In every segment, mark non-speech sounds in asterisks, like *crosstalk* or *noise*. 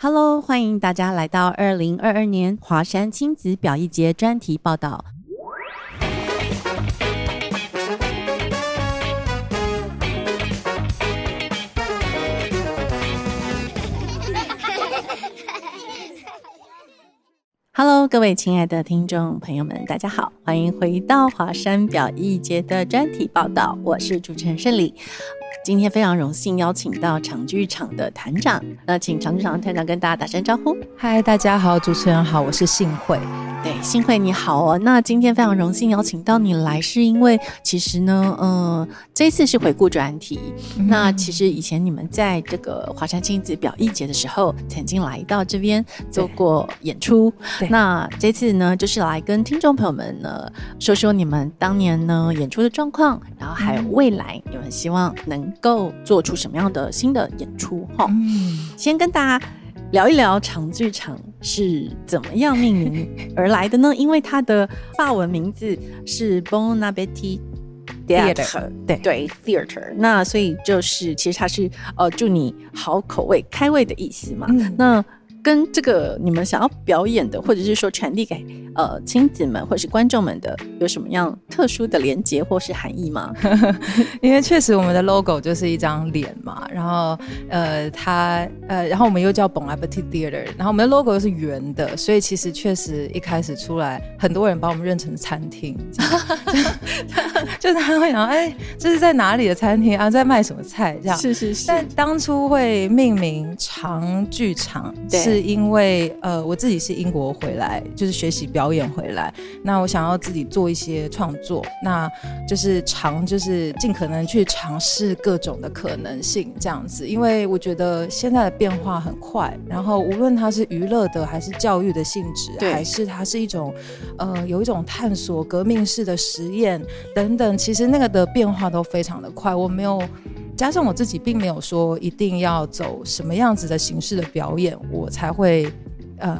Hello，欢迎大家来到二零二二年华山亲子表艺节专题报道。Hello，各位亲爱的听众朋友们，大家好，欢迎回到华山表艺节的专题报道，我是主持人胜利。今天非常荣幸邀请到长剧场的团长，那请长剧场的团长跟大家打声招呼。嗨，大家好，主持人好，我是幸会。对，幸会你好哦。那今天非常荣幸邀请到你来，是因为其实呢，嗯，这次是回顾专题。那其实以前你们在这个华山亲子表艺节的时候，曾经来到这边做过演出。那这次呢，就是来跟听众朋友们呢说说你们当年呢演出的状况，然后还有未来你们希望能。够做出什么样的新的演出？哈，嗯，先跟大家聊一聊长剧场是怎么样命名而来的呢？因为它的法文名字是 Bon Appetit Theatre，对对，Theatre。那所以就是其实它是呃祝你好口味开胃的意思嘛。那跟这个你们想要表演的，或者是说传递给呃亲子们或者是观众们的，有什么样特殊的连接或是含义吗？*laughs* 因为确实我们的 logo 就是一张脸嘛，然后呃它呃然后我们又叫 Bon Appetit Theater，然后我们的 logo 又是圆的，所以其实确实一开始出来，很多人把我们认成餐厅，*laughs* 就是他会想哎这是在哪里的餐厅啊，在卖什么菜这样？是是是。但当初会命名长剧场，对。是因为呃，我自己是英国回来，就是学习表演回来。那我想要自己做一些创作，那就是尝，就是尽可能去尝试各种的可能性，这样子。因为我觉得现在的变化很快，然后无论它是娱乐的，还是教育的性质，还是它是一种呃有一种探索、革命式的实验等等，其实那个的变化都非常的快。我没有。加上我自己并没有说一定要走什么样子的形式的表演，我才会呃。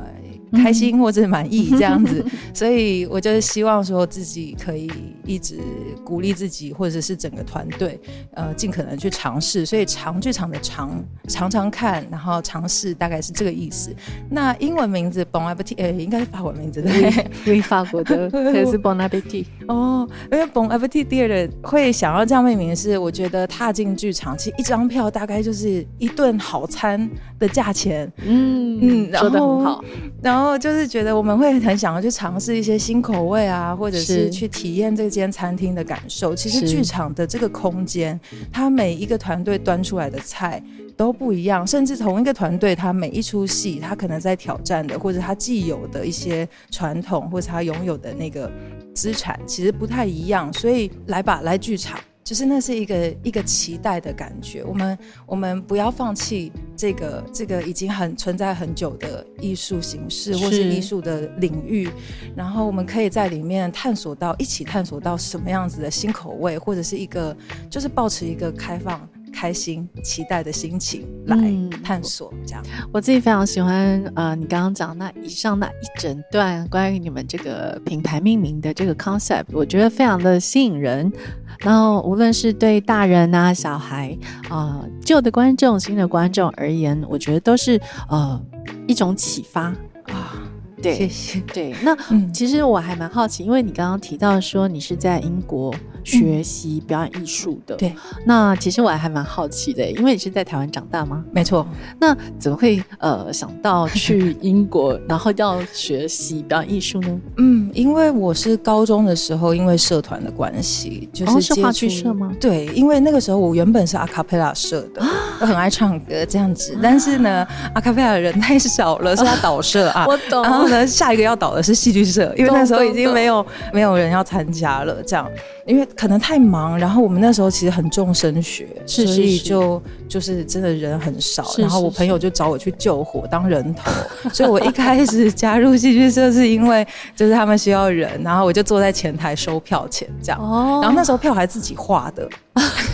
开心或者满意这样子，所以我就是希望说自己可以一直鼓励自己，或者是整个团队，呃，尽可能去尝试。所以长剧场的长常常看，然后尝试大概是这个意思。那英文名字 Bon Appetit，呃，应该是法文名字对，因为法国的 *laughs* 还是 Bon Appetit。哦，因为 Bon Appetit Theatre 会想要这样命名，是我觉得踏进剧场，其实一张票大概就是一顿好餐的价钱。嗯嗯，说的很好，然后。然后就是觉得我们会很想要去尝试一些新口味啊，或者是去体验这间餐厅的感受。其实剧场的这个空间，它每一个团队端出来的菜都不一样，甚至同一个团队，它每一出戏，它可能在挑战的，或者它既有的一些传统，或者它拥有的那个资产，其实不太一样。所以来吧，来剧场。就是那是一个一个期待的感觉，我们我们不要放弃这个这个已经很存在很久的艺术形式或是艺术的领域，然后我们可以在里面探索到一起探索到什么样子的新口味，或者是一个就是保持一个开放。开心、期待的心情来探索，这样。我自己非常喜欢，呃，你刚刚讲那以上那一整段关于你们这个品牌命名的这个 concept，我觉得非常的吸引人。然后，无论是对大人啊、小孩啊、旧的观众、新的观众而言，我觉得都是呃一种启发啊。对，谢谢。对，那其实我还蛮好奇，因为你刚刚提到说你是在英国。学习表演艺术的，对，那其实我还蛮好奇的，因为你是在台湾长大吗？没错，那怎么会呃想到去英国，然后要学习表演艺术呢？嗯，因为我是高中的时候，因为社团的关系，就是是话剧社吗？对，因为那个时候我原本是阿卡贝拉社的，我很爱唱歌这样子，但是呢，阿卡贝拉的人太少了，是他导社啊。*laughs* 我懂。然后呢，下一个要导的是戏剧社，因为那时候已经没有没有人要参加了，这样。因为可能太忙，然后我们那时候其实很重升学，所以就就是真的人很少。然后我朋友就找我去救火当人头，*laughs* 所以我一开始加入戏剧社是因为就是他们需要人，然后我就坐在前台收票钱这样。哦。然后那时候票还自己画的。*laughs* *laughs*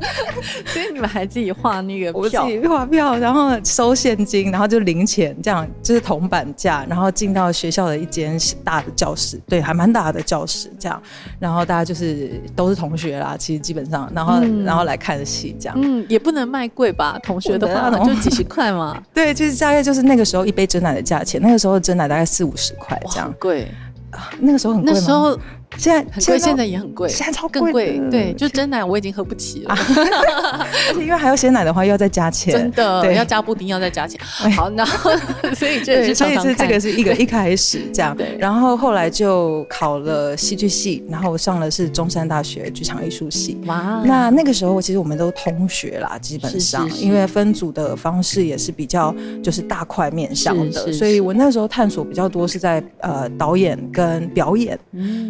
*laughs* 所以你们还自己画那个我自己画票，然后收现金，然后就零钱，这样就是铜板价，然后进到学校的一间大的教室，对，还蛮大的教室，这样，然后大家就是都是同学啦，其实基本上，然后然后来看戏，这样，嗯，也不能卖贵吧？同学的话就几十块嘛，*laughs* 对，就是大概就是那个时候一杯真奶的价钱，那个时候真奶大概四五十块这样，贵。啊，那个时候很贵那时候。现在很贵，现在也很贵，现在超更贵。对，就真奶我已经喝不起了，*laughs* 而且因为还要鲜奶的话，又要再加钱。真的，对，要加布丁要再加钱。好，然后 *laughs* 所以这是所以是这个是一个 *laughs* 一开始这样，对。然后后来就考了戏剧系，然后上了是中山大学剧场艺术系。哇，那那个时候其实我们都同学啦，基本上，因为分组的方式也是比较就是大块面向的，所以我那时候探索比较多是在呃导演跟表演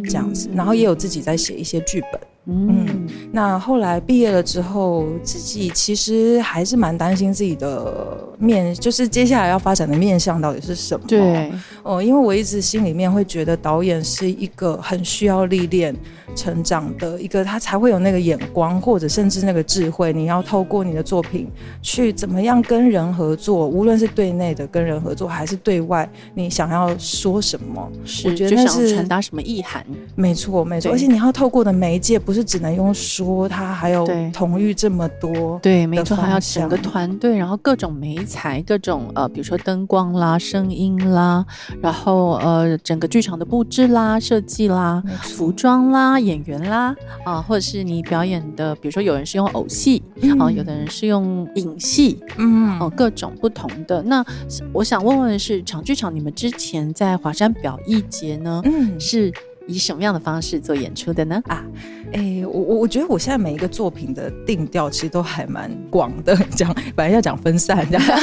这样。然后也有自己在写一些剧本。嗯，那后来毕业了之后，自己其实还是蛮担心自己的面，就是接下来要发展的面向到底是什么？对，哦，因为我一直心里面会觉得导演是一个很需要历练、成长的一个，他才会有那个眼光，或者甚至那个智慧。你要透过你的作品去怎么样跟人合作，无论是对内的跟人合作，还是对外，你想要说什么？我觉得那是传达什么意涵？没错，没错。而且你要透过的媒介不是只能用说，他还有同域这么多，对，没错，还要整个团队，然后各种媒材，各种呃，比如说灯光啦、声音啦，然后呃，整个剧场的布置啦、设计啦、服装啦、演员啦，啊，或者是你表演的，比如说有人是用偶戏啊，有的人是用影戏，嗯，哦，各种不同的。那我想问问的是，长剧场你们之前在华山表艺节呢，嗯，是。以什么样的方式做演出的呢？啊，哎，我我我觉得我现在每一个作品的定调其实都还蛮广的，*laughs* 讲本来要讲分散这样。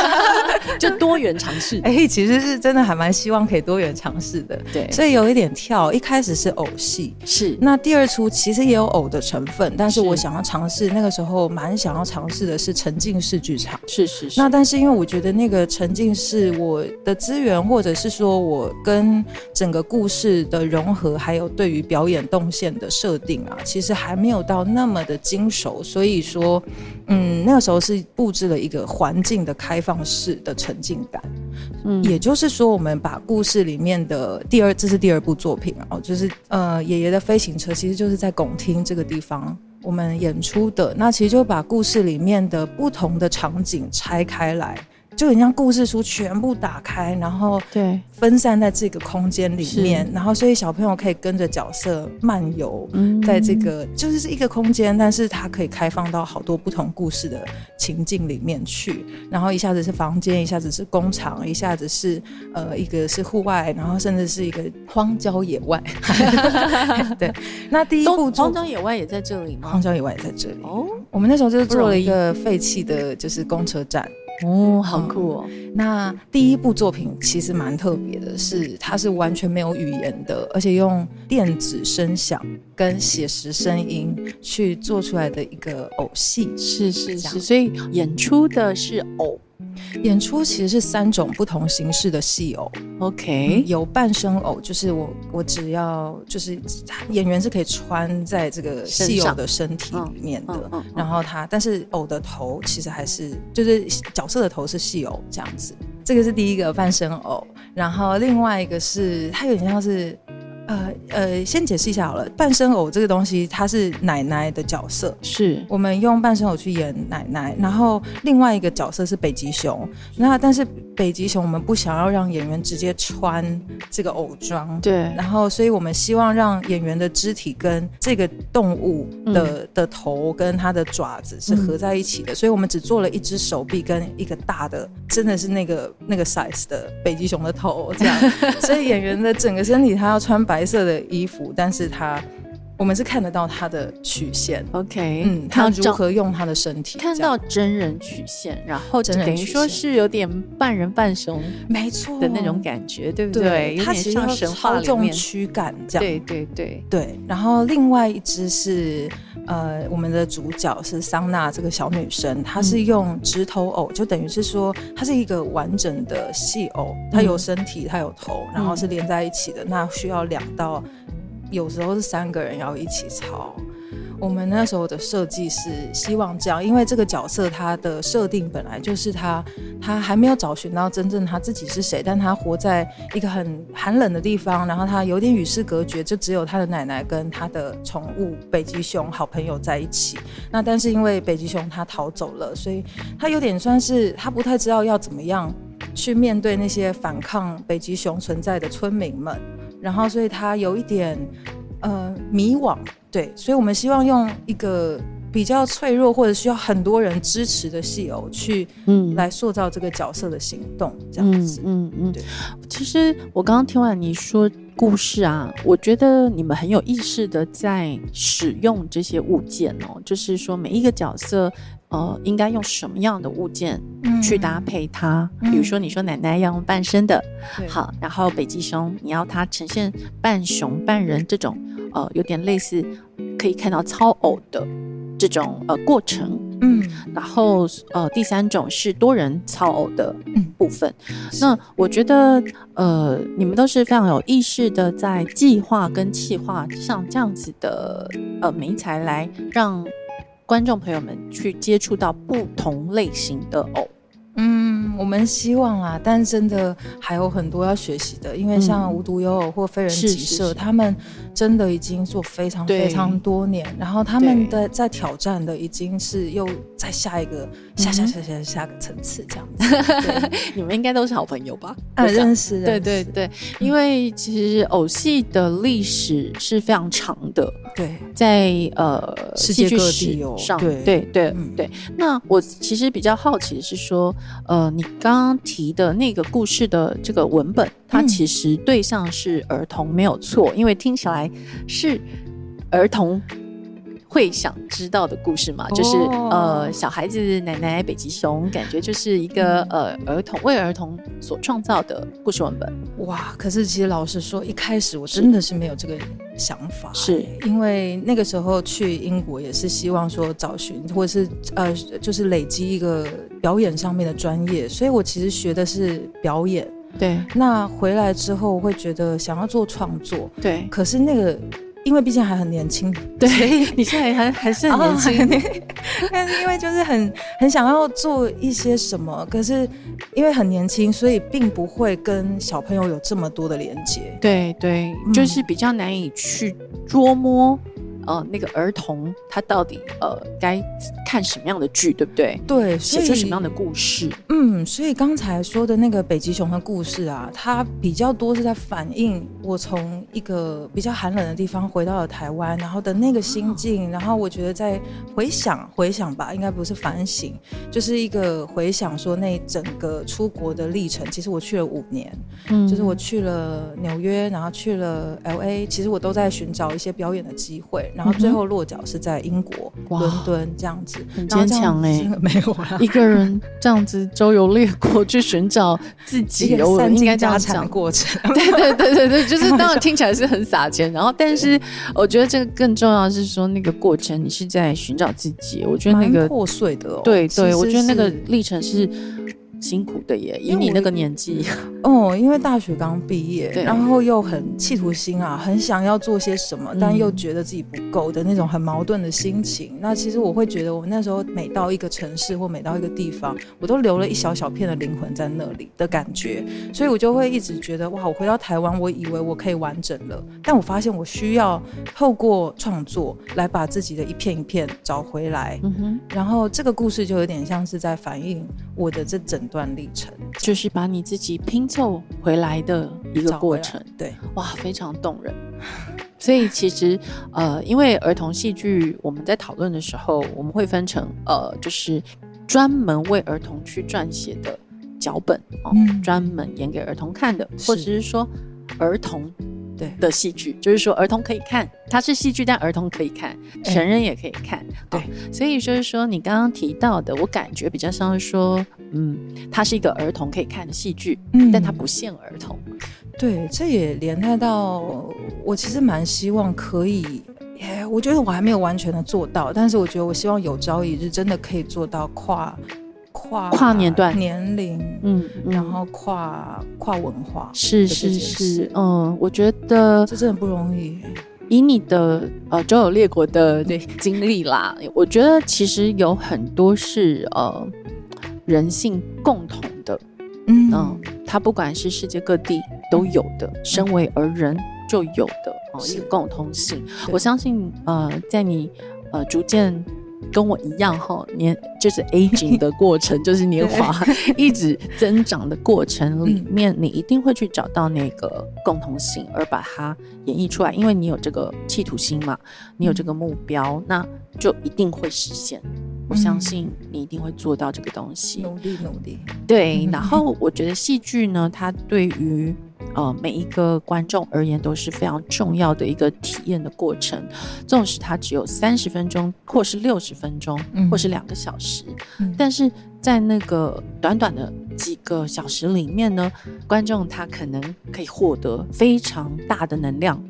就多元尝试，哎，其实是真的还蛮希望可以多元尝试的，对，所以有一点跳。一开始是偶戏，是那第二出其实也有偶的成分，但是我想要尝试那个时候蛮想要尝试的是沉浸式剧场，是是是。那但是因为我觉得那个沉浸式我的资源，或者是说我跟整个故事的融合，还有对于表演动线的设定啊，其实还没有到那么的精熟，所以说，嗯，那个时候是布置了一个环境的开放式的。沉浸感，嗯，也就是说，我们把故事里面的第二，这是第二部作品哦，就是呃，爷爷的飞行车，其实就是在拱厅这个地方我们演出的。那其实就把故事里面的不同的场景拆开来。就很像故事书全部打开，然后对分散在这个空间里面，然后所以小朋友可以跟着角色漫游，在这个就是是一个空间，但是它可以开放到好多不同故事的情境里面去。然后一下子是房间，一下子是工厂，一下子是呃一个是户外，然后甚至是一个荒郊野外。*laughs* 对，那第一部荒郊野外也在这里吗？荒郊野外也在这里。哦，我们那时候就是做了一个废弃的就是公车站。哦，好酷哦！那第一部作品其实蛮特别的，是它是完全没有语言的，而且用电子声响跟写实声音去做出来的一个偶戏，是是是，所以演出的是偶。演出其实是三种不同形式的戏偶，OK，有半身偶，就是我我只要就是演员是可以穿在这个戏偶的身体里面的，然后他但是偶的头其实还是就是角色的头是戏偶这样子，这个是第一个半身偶，然后另外一个是它有点像是。呃呃，先解释一下好了。半身偶这个东西，它是奶奶的角色，是我们用半身偶去演奶奶。然后另外一个角色是北极熊，那但是北极熊我们不想要让演员直接穿这个偶装，对。然后所以我们希望让演员的肢体跟这个动物的的头跟它的爪子是合在一起的，所以我们只做了一只手臂跟一个大的，真的是那个那个 size 的北极熊的头这样。*laughs* 所以演员的整个身体他要穿白。白色的衣服，但是他。我们是看得到他的曲线，OK，嗯，他如何用他的身体，看到真人曲线，然后等于说是有点半人半熊，没错。的那种感觉，对不对？他其实像神话里面。驱赶这样，对对对。对。然后另外一只是呃，我们的主角是桑娜这个小女生，她是用直头偶，就等于是说她是一个完整的戏偶，她有身体，她有头，然后是连在一起的，那需要两到。有时候是三个人要一起操，我们那时候的设计是希望这样，因为这个角色他的设定本来就是他，他还没有找寻到真正他自己是谁，但他活在一个很寒冷的地方，然后他有点与世隔绝，就只有他的奶奶跟他的宠物北极熊好朋友在一起。那但是因为北极熊他逃走了，所以他有点算是他不太知道要怎么样去面对那些反抗北极熊存在的村民们，然后所以他有一点呃迷惘。对，所以，我们希望用一个比较脆弱或者需要很多人支持的戏偶去，嗯，来塑造这个角色的行动，这样子。嗯嗯，对。其实我刚刚听完你说故事啊，我觉得你们很有意识的在使用这些物件哦，就是说每一个角色，呃，应该用什么样的物件去搭配它。比如说，你说奶奶要用半身的，好，然后北极熊你要它呈现半熊半人这种。呃，有点类似，可以看到操偶的这种呃过程，嗯，然后呃第三种是多人操偶的部分。那我觉得呃你们都是非常有意识的在计划跟企划像这样子的呃媒材来让观众朋友们去接触到不同类型的偶。嗯，我们希望啊，但真的还有很多要学习的，因为像无独有偶或非人即社，他们真的已经做非常非常多年，然后他们的在挑战的已经是又在下一个下下下下下个层次这样子。*laughs* 你们应该都是好朋友吧？*laughs* 啊，认识，对对对，因为其实偶戏的历史是非常长的，对，在呃世界各地上，对。对对对。那我其实比较好奇的是说。呃，你刚刚提的那个故事的这个文本，它其实对象是儿童，没有错，因为听起来是儿童。会想知道的故事嘛，就是呃小孩子奶奶北极熊，感觉就是一个呃儿童为儿童所创造的故事文本。哇！可是其实老实说，一开始我真的是没有这个想法，是因为那个时候去英国也是希望说找寻或者是呃就是累积一个表演上面的专业，所以我其实学的是表演。对。那回来之后会觉得想要做创作。对。可是那个。因为毕竟还很年轻，对，你现在还还是很年轻，但是因为就是很很想要做一些什么，可是因为很年轻，所以并不会跟小朋友有这么多的连接，对对，就是比较难以去捉摸。呃，那个儿童他到底呃该看什么样的剧，对不对？对，写出什么样的故事？嗯，所以刚才说的那个北极熊的故事啊，它比较多是在反映我从一个比较寒冷的地方回到了台湾，然后的那个心境。然后我觉得在回想回想吧，应该不是反省，就是一个回想说那整个出国的历程。其实我去了五年，嗯，就是我去了纽约，然后去了 L A，其实我都在寻找一些表演的机会。然后最后落脚是在英国伦敦这样子，很坚强哎，*laughs* 没有啦，一个人这样子周游列国去寻找自己，我应该这样讲过程。对对对对对，就是 *laughs* 当然听起来是很撒钱，然后但是我觉得这个更重要是说那个过程你是在寻找自己，我觉得那个破碎的，对对，我觉得那个历程是。辛苦的耶，以你那个年纪，哦，*laughs* 因为大学刚毕业，然后又很企图心啊，很想要做些什么，但又觉得自己不够的那种很矛盾的心情。那其实我会觉得，我那时候每到一个城市或每到一个地方，我都留了一小小片的灵魂在那里的感觉，所以我就会一直觉得，哇，我回到台湾，我以为我可以完整了，但我发现我需要透过创作来把自己的一片一片找回来。嗯哼，然后这个故事就有点像是在反映我的这整。段历程就是把你自己拼凑回来的一个过程，对，哇，非常动人。*laughs* 所以其实呃，因为儿童戏剧，我们在讨论的时候，我们会分成呃，就是专门为儿童去撰写的脚本哦，专门演给儿童看的，或者是说儿童。对的戏剧，就是说儿童可以看，它是戏剧，但儿童可以看，成人也可以看。对，所以就是说你刚刚提到的，我感觉比较像是说，嗯，它是一个儿童可以看的戏剧，嗯，但它不限儿童。对，这也连带到我其实蛮希望可以，我觉得我还没有完全的做到，但是我觉得我希望有朝一日真的可以做到跨。跨跨年段。年龄，嗯，然后跨跨文化，是是是，嗯，我觉得这真的不容易。以你的呃周游列国的对经历啦，我觉得其实有很多是呃人性共同的，嗯，它不管是世界各地都有的，身为而人就有的哦一个共通性。我相信呃，在你呃逐渐。跟我一样哈，年就是 *laughs* aging 的过程，就是年华 *laughs* 一直增长的过程里面，你一定会去找到那个共同性，而把它演绎出来，因为你有这个企图心嘛，你有这个目标，那就一定会实现。我相信你一定会做到这个东西，努力努力。对，*laughs* 然后我觉得戏剧呢，它对于。呃，每一个观众而言都是非常重要的一个体验的过程。纵使它只有三十分钟，或是六十分钟，或是两个小时，但是在那个短短的几个小时里面呢，观众他可能可以获得非常大的能量。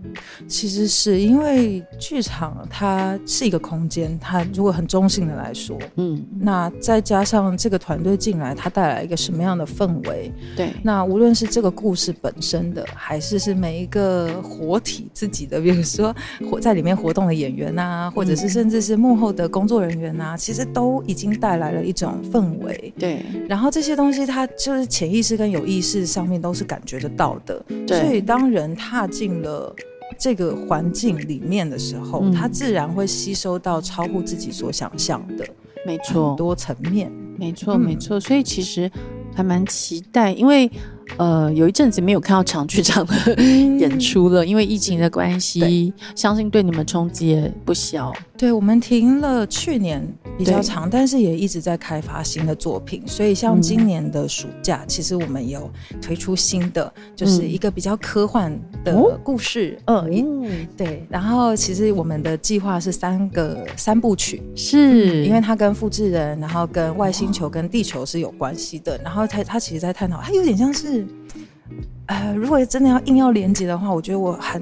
其实是因为剧场它是一个空间，它如果很中性的来说，嗯，那再加上这个团队进来，它带来一个什么样的氛围？对，那无论是这个故事本身的，还是是每一个活体自己的，比如说 *laughs* 活在里面活动的演员啊，或者是甚至是幕后的工作人员啊，其实都已经带来了一种氛围。对，然后这些东西它就是潜意识跟有意识上面都是感觉得到的。所以当人踏进了。这个环境里面的时候，他自然会吸收到超乎自己所想象的，没错，多层面，没错，没错。所以其实还蛮期待，因为。呃，有一阵子没有看到长剧场的 *laughs* 演出了，因为疫情的关系，相信对你们冲击也不小。对我们停了去年比较长，但是也一直在开发新的作品。所以像今年的暑假，其实我们有推出新的，就是一个比较科幻的故事。嗯，对。然后其实我们的计划是三个三部曲，是因为它跟复制人，然后跟外星球跟地球是有关系的。然后它它其实在探讨，它有点像是。呃，如果真的要硬要连接的话，我觉得我很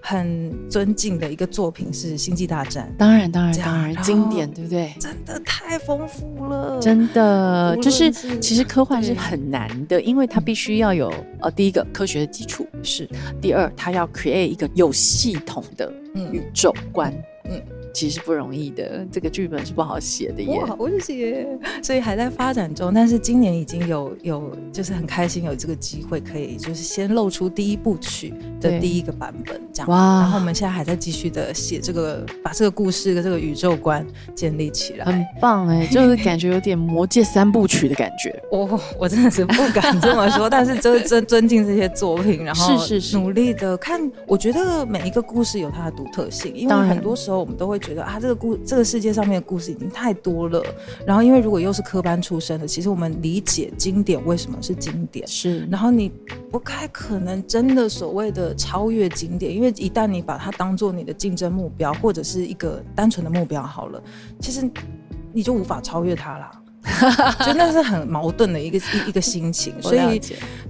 很尊敬的一个作品是《星际大战》。当然，当然，当然，经典，对不对？真的太丰富了，真的就是其实科幻是很难的，因为它必须要有呃，第一个科学的基础是，第二它要 create 一个有系统的宇宙观，嗯。其实不容易的，这个剧本是不好写的耶，不好写，所以还在发展中。但是今年已经有有，就是很开心有这个机会，可以就是先露出第一部曲的第一个版本这样。哇！然后我们现在还在继续的写这个，把这个故事的这个宇宙观建立起来，很棒哎，就是感觉有点魔戒三部曲的感觉。我 *laughs* 我真的是不敢这么说，但是真 *laughs* 尊尊敬这些作品，然后是是是努力的看。我觉得每一个故事有它的独特性，因为很多时候我们都会。觉得啊，这个故这个世界上面的故事已经太多了。然后，因为如果又是科班出身的，其实我们理解经典为什么是经典是。然后你不太可能真的所谓的超越经典，因为一旦你把它当做你的竞争目标或者是一个单纯的目标好了，其实你就无法超越它了。真的是很矛盾的一个一一个心情，*laughs* 所以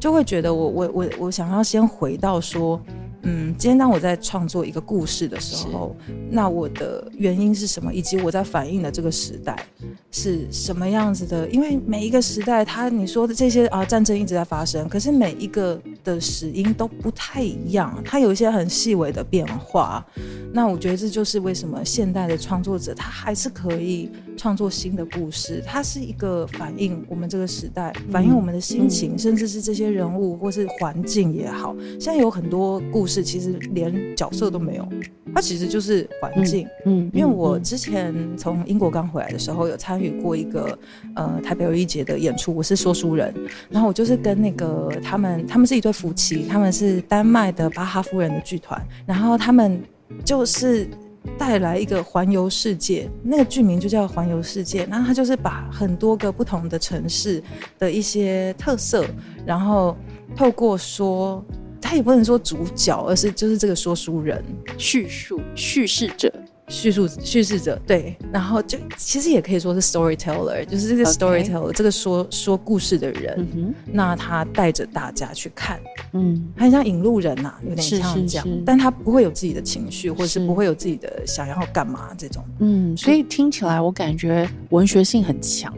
就会觉得我我我我想要先回到说。嗯，今天当我在创作一个故事的时候，那我的原因是什么？以及我在反映的这个时代是什么样子的？因为每一个时代，它你说的这些啊，战争一直在发生，可是每一个的始因都不太一样，它有一些很细微的变化。那我觉得这就是为什么现代的创作者他还是可以创作新的故事，它是一个反映我们这个时代，反映我们的心情，甚至是这些人物或是环境也好。现在有很多故事，其实连角色都没有，它其实就是环境。嗯，因为我之前从英国刚回来的时候，有参与过一个呃台北有一节的演出，我是说书人，然后我就是跟那个他们，他们是一对夫妻，他们是丹麦的巴哈夫人的剧团，然后他们就是带来一个环游世界，那个剧名就叫环游世界，然后他就是把很多个不同的城市的一些特色，然后透过说。他也不能说主角，而是就是这个说书人、叙述、叙事者、叙述、叙事者。对，然后就其实也可以说是 storyteller，就是这个 storyteller，这个说说故事的人。那他带着大家去看，嗯，很像引路人呐，有点像这样，但他不会有自己的情绪，或者是不会有自己的想要干嘛这种。嗯，所以听起来我感觉文学性很强。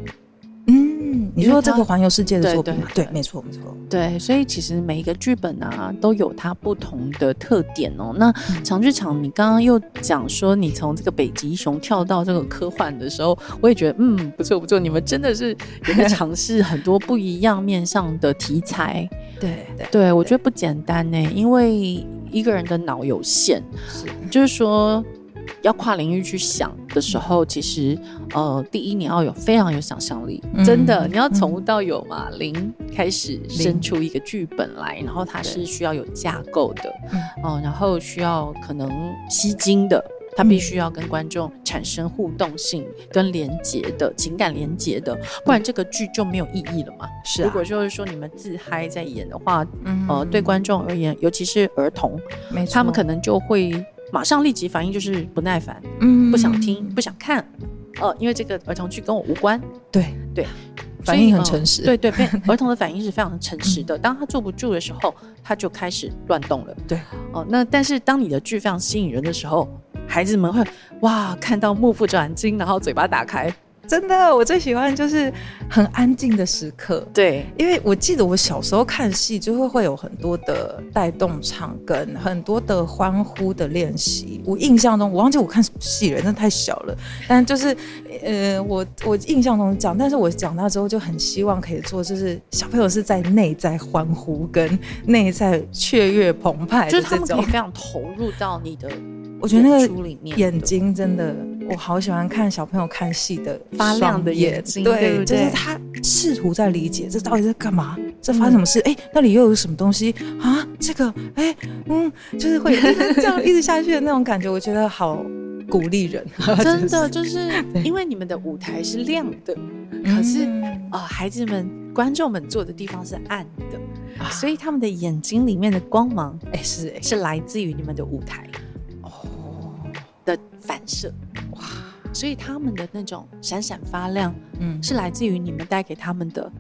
嗯，你说这个环游世界的作品，对，没错，没错，对，所以其实每一个剧本啊，都有它不同的特点哦。那长剧场，你刚刚又讲说你从这个北极熊跳到这个科幻的时候，我也觉得嗯，不错不错，你们真的是有在尝试很多不一样面上的题材。对对，对我觉得不简单呢，因为一个人的脑有限，是，就是说。要跨领域去想的时候，其实呃，第一你要有非常有想象力，真的，你要从无到有嘛，零开始生出一个剧本来，然后它是需要有架构的，哦，然后需要可能吸睛的，它必须要跟观众产生互动性跟连接的情感连接的，不然这个剧就没有意义了嘛。是，如果就是说你们自嗨在演的话，嗯呃，对观众而言，尤其是儿童，没错，他们可能就会。马上立即反应就是不耐烦，嗯，不想听，不想看，呃，因为这个儿童剧跟我无关。对对，反应很诚实。对对，*laughs* 儿童的反应是非常诚实的。当他坐不住的时候，他就开始乱动了。对，哦，那但是当你的剧非常吸引人的时候，孩子们会哇看到目不转睛，然后嘴巴打开。真的，我最喜欢就是很安静的时刻。对，因为我记得我小时候看戏，就会会有很多的带动唱跟很多的欢呼的练习。我印象中，我忘记我看什么戏了，真的太小了。但就是，呃，我我印象中讲，但是我长大之后就很希望可以做，就是小朋友是在内在欢呼跟内在雀跃澎湃，就是他们可以非常投入到你的。我觉得那个眼睛真的，我好喜欢看小朋友看戏的发亮的眼睛，对，就是他试图在理解这到底在干嘛，这发生什么事？哎，那里又有什么东西啊？这个，哎，嗯，就是会 *laughs* 这样一直下去的那种感觉，我觉得好鼓励人。真的 *laughs* 就是因为你们的舞台是亮的，可是啊，孩子们、观众们坐的地方是暗的，所以他们的眼睛里面的光芒，哎，是是来自于你们的舞台哦。的反射哇，所以他们的那种闪闪发亮，嗯，是来自于你们带给他们的。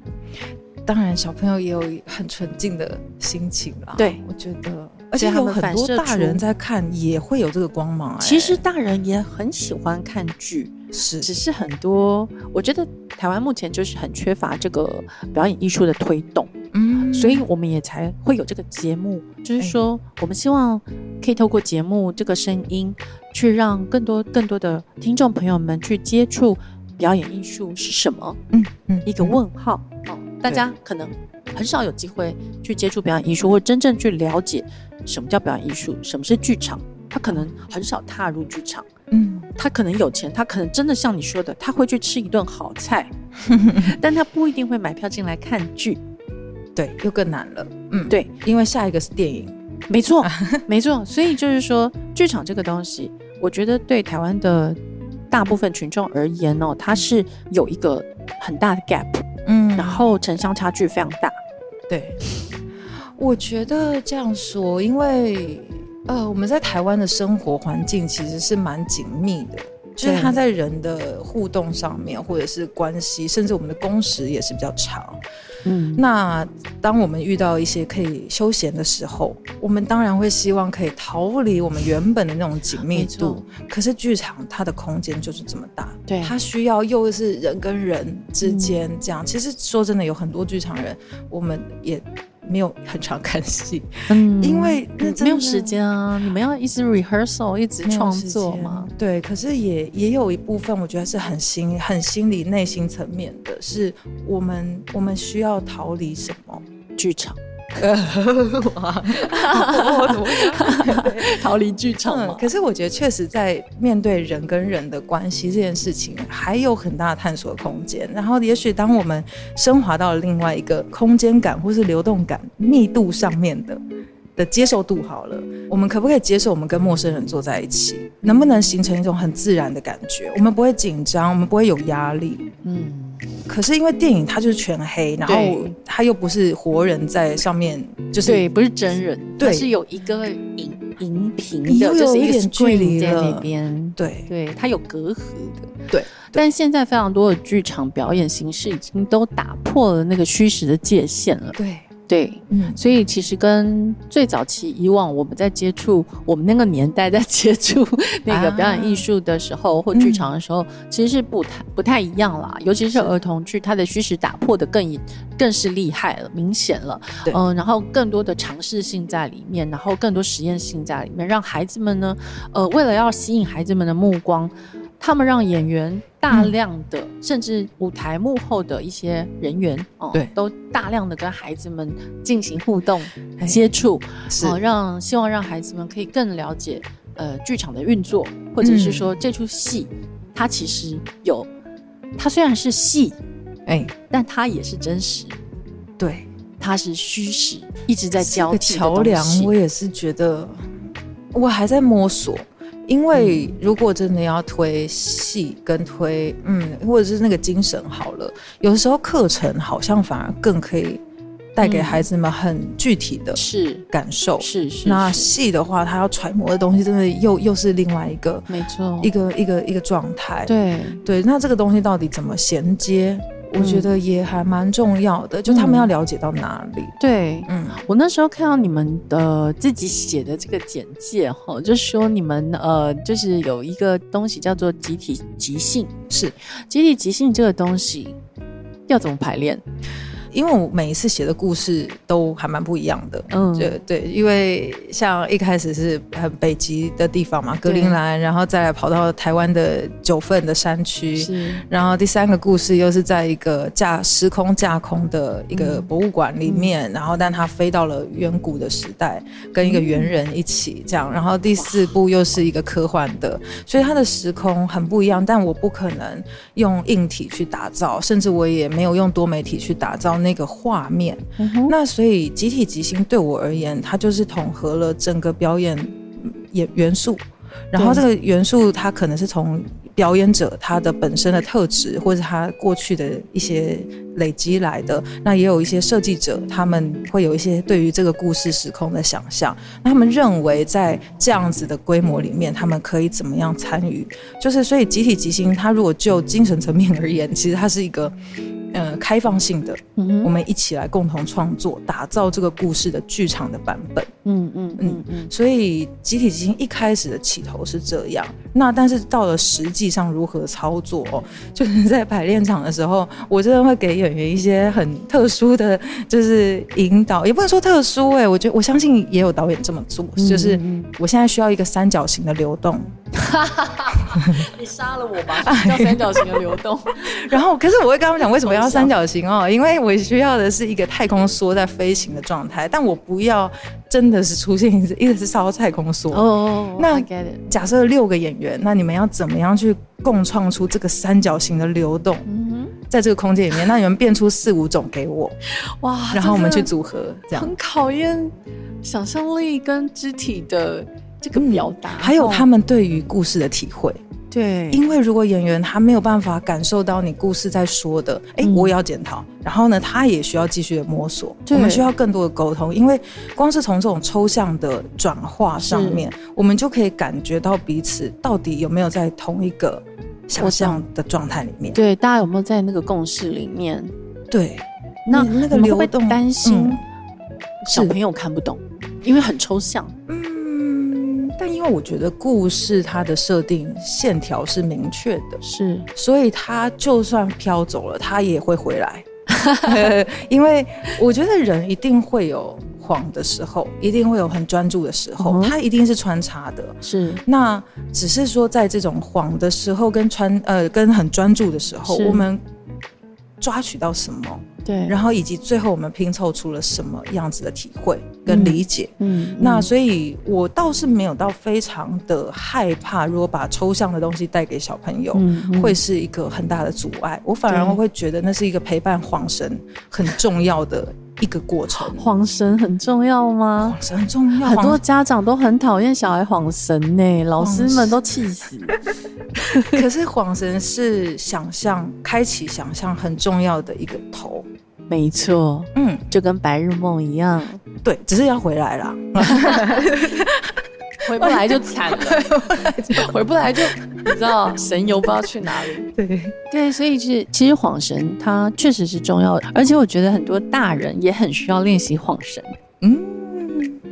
当然，小朋友也有很纯净的心情啦。对，我觉得，而且有很多大人在看也会有这个光芒。其实大人也很喜欢看剧，是，只是很多，我觉得台湾目前就是很缺乏这个表演艺术的推动。嗯，所以我们也才会有这个节目，就是说，我们希望可以透过节目这个声音，去让更多更多的听众朋友们去接触表演艺术是什么。嗯嗯，一个问号。哦，大家可能很少有机会去接触表演艺术，或真正去了解什么叫表演艺术，什么是剧场。他可能很少踏入剧场，嗯，他可能有钱，他可能真的像你说的，他会去吃一顿好菜，*laughs* 但他不一定会买票进来看剧。对，又更难了。嗯，对，因为下一个是电影，*laughs* 没错，*laughs* 没错。所以就是说，剧场这个东西，我觉得对台湾的大部分群众而言哦，它是有一个很大的 gap，嗯，然后城乡差距非常大。对，我觉得这样说，因为呃，我们在台湾的生活环境其实是蛮紧密的。就是他在人的互动上面，或者是关系，甚至我们的工时也是比较长。嗯，那当我们遇到一些可以休闲的时候，我们当然会希望可以逃离我们原本的那种紧密度。可是剧场它的空间就是这么大，对，它需要又是人跟人之间这样。其实说真的，有很多剧场人，我们也。没有很常看戏，嗯，因为那没有时间啊。你们要一直 rehearsal，一直创作吗？对，可是也也有一部分，我觉得是很心、很心理、内心层面的，是我们我们需要逃离什么剧场。*laughs* 哇！逃离剧场可是我觉得，确实在面对人跟人的关系这件事情，还有很大的探索空间。然后，也许当我们升华到了另外一个空间感或是流动感密度上面的的接受度好了，我们可不可以接受我们跟陌生人坐在一起？能不能形成一种很自然的感觉？我们不会紧张，我们不会有压力。嗯。可是因为电影它就是全黑，然后它又不是活人在上面，就是对，不是真人，对，是有一个荧荧屏的，就是一点距离在那边，对，对，它有隔阂的，对。但现在非常多的剧场表演形式已经都打破了那个虚实的界限了，对。对，嗯，所以其实跟最早期以往我们在接触我们那个年代在接触那个表演艺术的时候或剧场的时候，其实是不太不太一样啦。尤其是儿童剧，它的虚实打破的更更是厉害了，明显了。嗯，然后更多的尝试性在里面，然后更多实验性在里面，让孩子们呢，呃，为了要吸引孩子们的目光。他们让演员大量的，甚至舞台幕后的一些人员哦，对，都大量的跟孩子们进行互动接触，是。让希望让孩子们可以更了解呃剧场的运作，或者是说这出戏它其实有，它虽然是戏，哎，但它也是真实，对，它是虚实，一直在交替桥梁。我也是觉得，我还在摸索。因为如果真的要推戏跟推嗯，或者是那个精神好了，有的时候课程好像反而更可以带给孩子们很具体的是感受，是是。那戏的话，他要揣摩的东西，真的又又是另外一个，没错，一个一个一个状态。对对，那这个东西到底怎么衔接？我觉得也还蛮重要的，就他们要了解到哪里。对，嗯，我那时候看到你们的自己写的这个简介哈，就说你们呃，就是有一个东西叫做集体即兴，是。集体即兴这个东西要怎么排练？因为我每一次写的故事都还蛮不一样的，嗯，对对，因为像一开始是很北极的地方嘛，格陵兰，然后再来跑到台湾的九份的山区，是，然后第三个故事又是在一个架时空架空的一个博物馆里面，然后但它飞到了远古的时代，跟一个猿人一起这样，然后第四部又是一个科幻的，所以它的时空很不一样，但我不可能用硬体去打造，甚至我也没有用多媒体去打造。那个画面，那所以集体即兴对我而言，它就是统合了整个表演元元素，然后这个元素它可能是从表演者他的本身的特质，或者他过去的一些累积来的。那也有一些设计者，他们会有一些对于这个故事时空的想象，那他们认为在这样子的规模里面，他们可以怎么样参与？就是所以集体即兴，它如果就精神层面而言，其实它是一个。呃，开放性的，我们一起来共同创作，打造这个故事的剧场的版本。嗯嗯嗯嗯。所以集体基金一开始的起头是这样，那但是到了实际上如何操作，*laughs* 就是在排练场的时候，我真的会给演员一些很特殊的，就是引导，也不能说特殊哎，我觉得我相信也有导演这么做，就是我现在需要一个三角形的流动。*laughs* 你杀了我吧！叫三角形的流动。*laughs* 然后，可是我会跟他们讲，为什么要三角形哦？因为我需要的是一个太空梭在飞行的状态，但我不要真的是出现一直一直是烧太空梭。哦，那假设六个演员，那你们要怎么样去共创出这个三角形的流动？嗯在这个空间里面，那你们变出四五种给我。*laughs* 哇！然后我们去组合，这样很考验想象力跟肢体的。这个表达，还有他们对于故事的体会，对，因为如果演员他没有办法感受到你故事在说的，哎，我也要检讨。然后呢，他也需要继续的摸索，我们需要更多的沟通，因为光是从这种抽象的转化上面，我们就可以感觉到彼此到底有没有在同一个想象的状态里面。对，大家有没有在那个共识里面？对，那那个流动担心小朋友看不懂，因为很抽象。嗯。但因为我觉得故事它的设定线条是明确的，是，所以他就算飘走了，他也会回来。*laughs* *laughs* 因为我觉得人一定会有晃的时候，一定会有很专注的时候，它一定是穿插的。是，那只是说在这种晃的时候跟穿呃跟很专注的时候，我们抓取到什么？对，然后以及最后我们拼凑出了什么样子的体会跟理解，嗯，那所以我倒是没有到非常的害怕，如果把抽象的东西带给小朋友，会是一个很大的阻碍。我反而会觉得那是一个陪伴晃神很重要的一个过程。晃神很重要吗？晃神很重要，很多家长都很讨厌小孩晃神呢，老师们都气死。可是晃神是想象，开启想象很重要的一个头。没错，嗯，就跟白日梦一样，对，只是要回来了。*laughs* *laughs* 回不来就惨了，回不来就你知道神游不知道去哪里。*laughs* 对对，所以是其实晃神它确实是重要的，而且我觉得很多大人也很需要练习晃神。嗯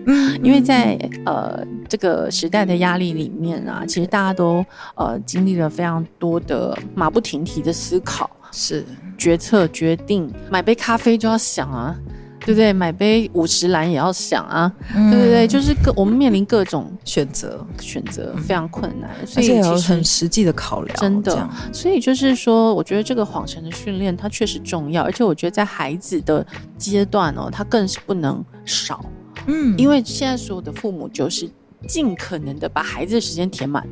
嗯，因为在呃这个时代的压力里面啊，其实大家都呃经历了非常多的马不停蹄的思考，是决策决定，买杯咖啡就要想啊。对不对？买杯五十兰也要想啊，对不对？就是各我们面临各种选择，选择非常困难，所以有很实际的考量。真的，所以就是说，我觉得这个谎神的训练它确实重要，而且我觉得在孩子的阶段哦，它更是不能少。嗯，因为现在所有的父母就是尽可能的把孩子的时间填满。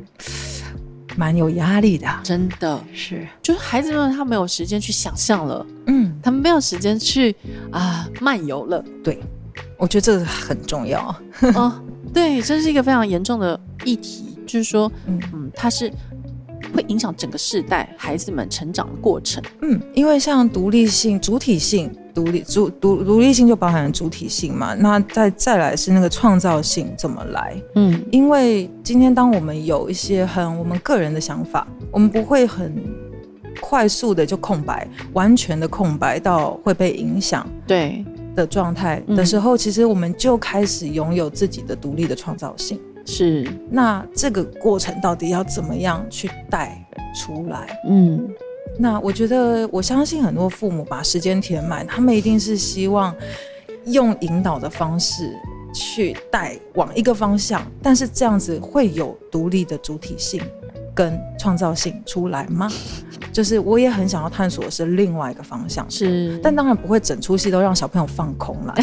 蛮有压力的，真的是，就是孩子们他没有时间去想象了，嗯，他们没有时间去啊漫游了。对，我觉得这个很重要。哦，对，这是一个非常严重的议题，就是说，嗯嗯，它是会影响整个世代孩子们成长的过程。嗯，因为像独立性、主体性。独立主独独立性就包含了主体性嘛，那再再来是那个创造性怎么来？嗯，因为今天当我们有一些很我们个人的想法，我们不会很快速的就空白，完全的空白到会被影响对的状态的时候，其实我们就开始拥有自己的独立的创造性。是，那这个过程到底要怎么样去带出来？嗯。那我觉得，我相信很多父母把时间填满，他们一定是希望用引导的方式去带往一个方向，但是这样子会有独立的主体性跟创造性出来吗？就是我也很想要探索的是另外一个方向，是，但当然不会整出戏都让小朋友放空了。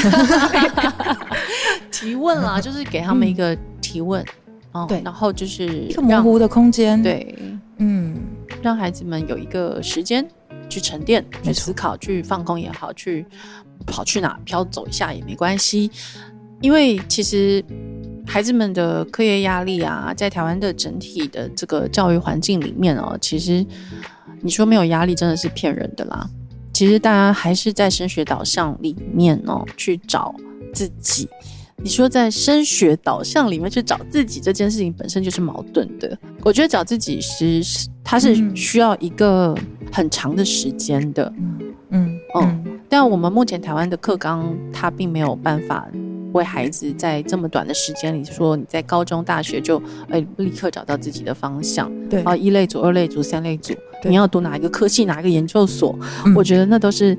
*laughs* 提问啦，就是给他们一个提问，哦，对，然后就是一个模糊的空间，对，嗯。让孩子们有一个时间去沉淀、去思考、去放空也好，去跑去哪飘走一下也没关系。因为其实孩子们的课业压力啊，在台湾的整体的这个教育环境里面哦，其实你说没有压力真的是骗人的啦。其实大家还是在升学导向里面哦去找自己。你说在升学导向里面去找自己这件事情本身就是矛盾的。我觉得找自己是它是需要一个很长的时间的。嗯嗯，但我们目前台湾的课纲它并没有办法。为孩子在这么短的时间里，说你在高中、大学就哎立刻找到自己的方向，对啊，一类组、二类组、三类组，你要读哪一个科系、哪一个研究所，我觉得那都是，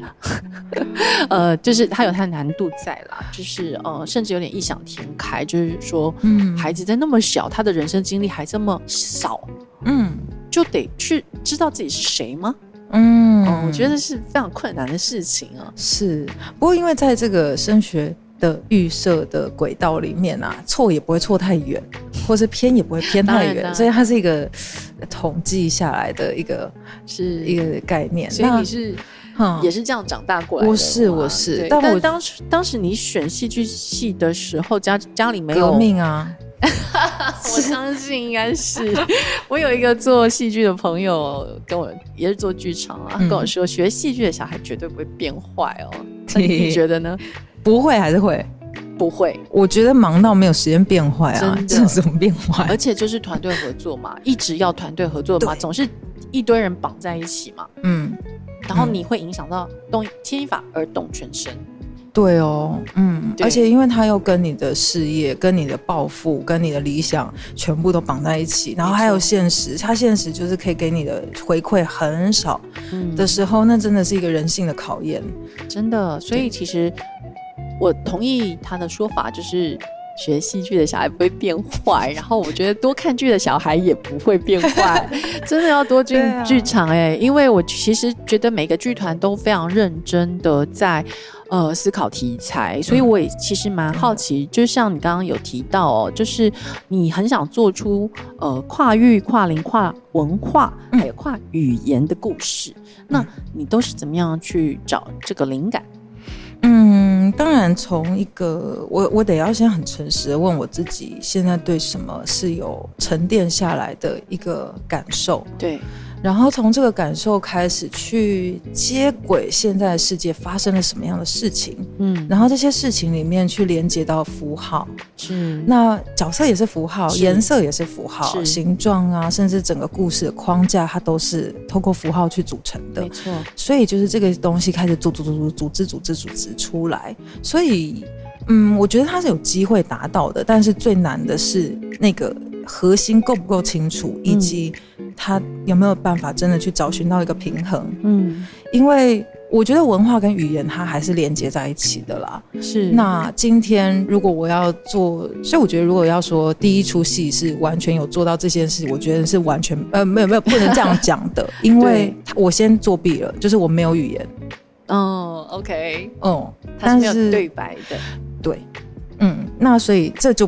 *laughs* 呃，就是它有它的难度在啦，就是呃，甚至有点异想天开，就是说，嗯，孩子在那么小，他的人生经历还这么少，嗯，就得去知道自己是谁吗？嗯，我觉得是非常困难的事情啊。是，不过因为在这个升学。的预设的轨道里面啊，错也不会错太远，或是偏也不会偏太远，所以它是一个统计下来的一个是一个概念。所以你是也是这样长大过来的？我是我是，但我当时当时你选戏剧系的时候，家家里没有革命啊？*laughs* 我相信应该是。*laughs* 我有一个做戏剧的朋友跟我也是做剧场啊，跟我说学戏剧的小孩绝对不会变坏哦。你觉得呢？不会还是会？不会，我觉得忙到没有时间变坏啊，这怎么变坏？而且就是团队合作嘛，一直要团队合作嘛，总是一堆人绑在一起嘛，嗯，然后你会影响到动牵一发而动全身。对哦，嗯，而且因为他又跟你的事业、跟你的抱负、跟你的理想全部都绑在一起，然后还有现实，他现实就是可以给你的回馈很少的时候，那真的是一个人性的考验，真的。所以其实。我同意他的说法，就是学戏剧的小孩不会变坏，然后我觉得多看剧的小孩也不会变坏，*laughs* 真的要多进剧场哎，因为我其实觉得每个剧团都非常认真的在呃思考题材，所以我也其实蛮好奇，就像你刚刚有提到哦，就是你很想做出呃跨域、跨龄、跨文化还有跨语言的故事，那你都是怎么样去找这个灵感？嗯，当然，从一个我我得要先很诚实的问我自己，现在对什么是有沉淀下来的一个感受？对。然后从这个感受开始去接轨现在的世界发生了什么样的事情，嗯，然后这些事情里面去连接到符号，是。那角色也是符号，颜色也是符号，形状啊，甚至整个故事的框架，它都是透过符号去组成的，没错。所以就是这个东西开始组组组组组织组织组织出来，所以嗯，我觉得他是有机会达到的，但是最难的是那个。核心够不够清楚，以及他有没有办法真的去找寻到一个平衡？嗯，因为我觉得文化跟语言它还是连接在一起的啦。是。那今天如果我要做，所以我觉得如果要说第一出戏是完全有做到这件事，我觉得是完全呃没有没有不能这样讲的，*laughs* 因为我先作弊了，就是我没有语言。哦，OK，哦，它是没有对白的。对，嗯，那所以这就。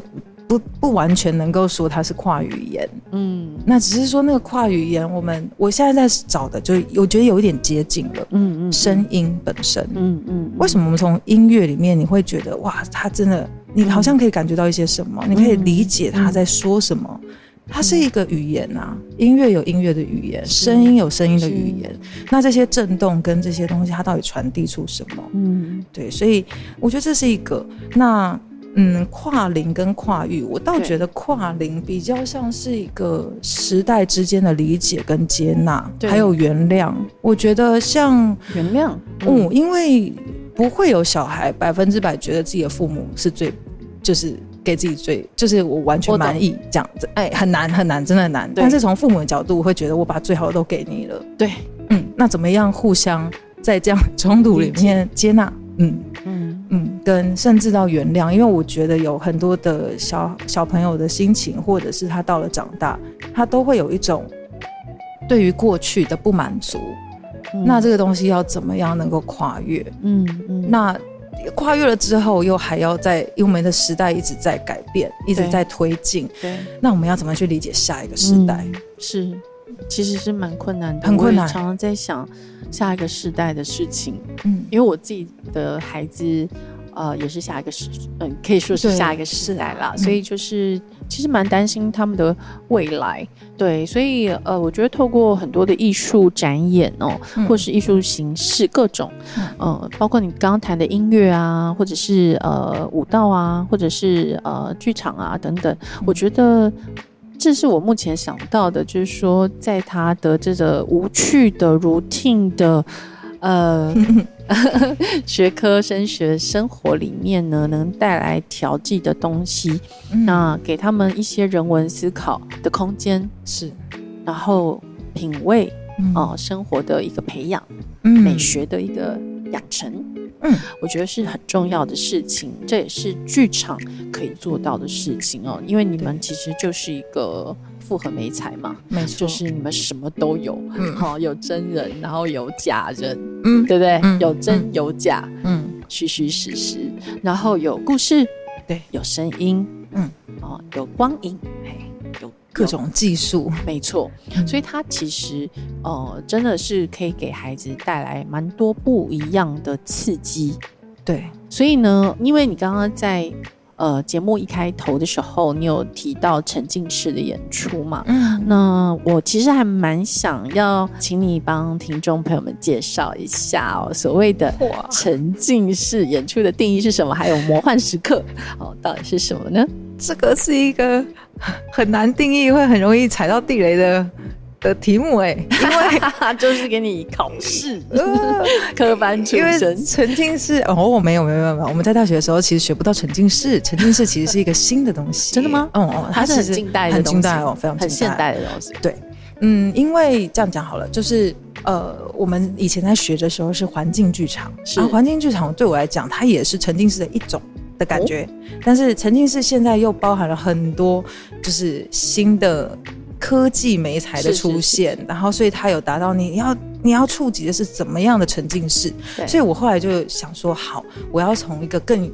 不不完全能够说它是跨语言，嗯，那只是说那个跨语言，我们我现在在找的，就我觉得有一点接近了，嗯嗯，声音本身，嗯嗯，为什么我们从音乐里面你会觉得哇，它真的，你好像可以感觉到一些什么，你可以理解他在说什么，它是一个语言啊，音乐有音乐的语言，声音有声音的语言，那这些震动跟这些东西，它到底传递出什么？嗯，对，所以我觉得这是一个。那。嗯，跨龄跟跨域，我倒觉得跨龄比较像是一个时代之间的理解跟接纳，还有原谅。我觉得像原谅，嗯，因为不会有小孩百分之百觉得自己的父母是最，就是给自己最，就是我完全满意这样子。哎，很难很难，真的难。但是从父母的角度，会觉得我把最好的都给你了。对，嗯，那怎么样互相在这样冲突里面接纳？嗯嗯嗯，跟甚至到原谅，因为我觉得有很多的小小朋友的心情，或者是他到了长大，他都会有一种对于过去的不满足。那这个东西要怎么样能够跨越？嗯嗯，那跨越了之后，又还要在，因为我们的时代一直在改变，一直在推进。对，那我们要怎么去理解下一个时代？是。其实是蛮困难的，很困难。常常在想下一个时代的事情，嗯，因为我自己的孩子，呃，也是下一个世，嗯，可以说是下一个世代了，所以就是其实蛮担心他们的未来。对，所以呃，我觉得透过很多的艺术展演哦，或是艺术形式各种，呃，包括你刚刚谈的音乐啊，或者是呃舞蹈啊，或者是呃剧场啊等等，我觉得。这是我目前想到的，就是说，在他的这个无趣的、routine 的呃 *laughs* *laughs* 学科升学生活里面呢，能带来调剂的东西，那给他们一些人文思考的空间是，然后品味哦生活的一个培养，美学的一个养成。嗯，我觉得是很重要的事情，这也是剧场可以做到的事情哦。因为你们其实就是一个复合美彩嘛，没错，就是你们什么都有，嗯，好，有真人，然后有假人，嗯，对不对？有真有假，嗯，虚虚实实，然后有故事，对，有声音，嗯，哦，有光影，嘿。各种技术，没错，所以它其实呃，真的是可以给孩子带来蛮多不一样的刺激。对，所以呢，因为你刚刚在呃节目一开头的时候，你有提到沉浸式的演出嘛？嗯，那我其实还蛮想要请你帮听众朋友们介绍一下哦，所谓的沉浸式演出的定义是什么？还有魔幻时刻哦，到底是什么呢？这个是一个很难定义，会很容易踩到地雷的的题目哎，因 *laughs* 为就是给你考试，*laughs* 科班出身。沉浸式哦，没有没有没有没有，我们在大学的时候其实学不到沉浸式，*laughs* 沉浸式其实是一个新的东西。真的吗？嗯哦，它是很近代的东西，哦，非常很现代的东西。对，嗯，因为这样讲好了，就是呃，我们以前在学的时候是环境剧场，啊，环境剧场对我来讲，它也是沉浸式的一种。的感觉，但是沉浸式现在又包含了很多，就是新的科技媒材的出现，然后所以它有达到你要你要触及的是怎么样的沉浸式，所以我后来就想说，好，我要从一个更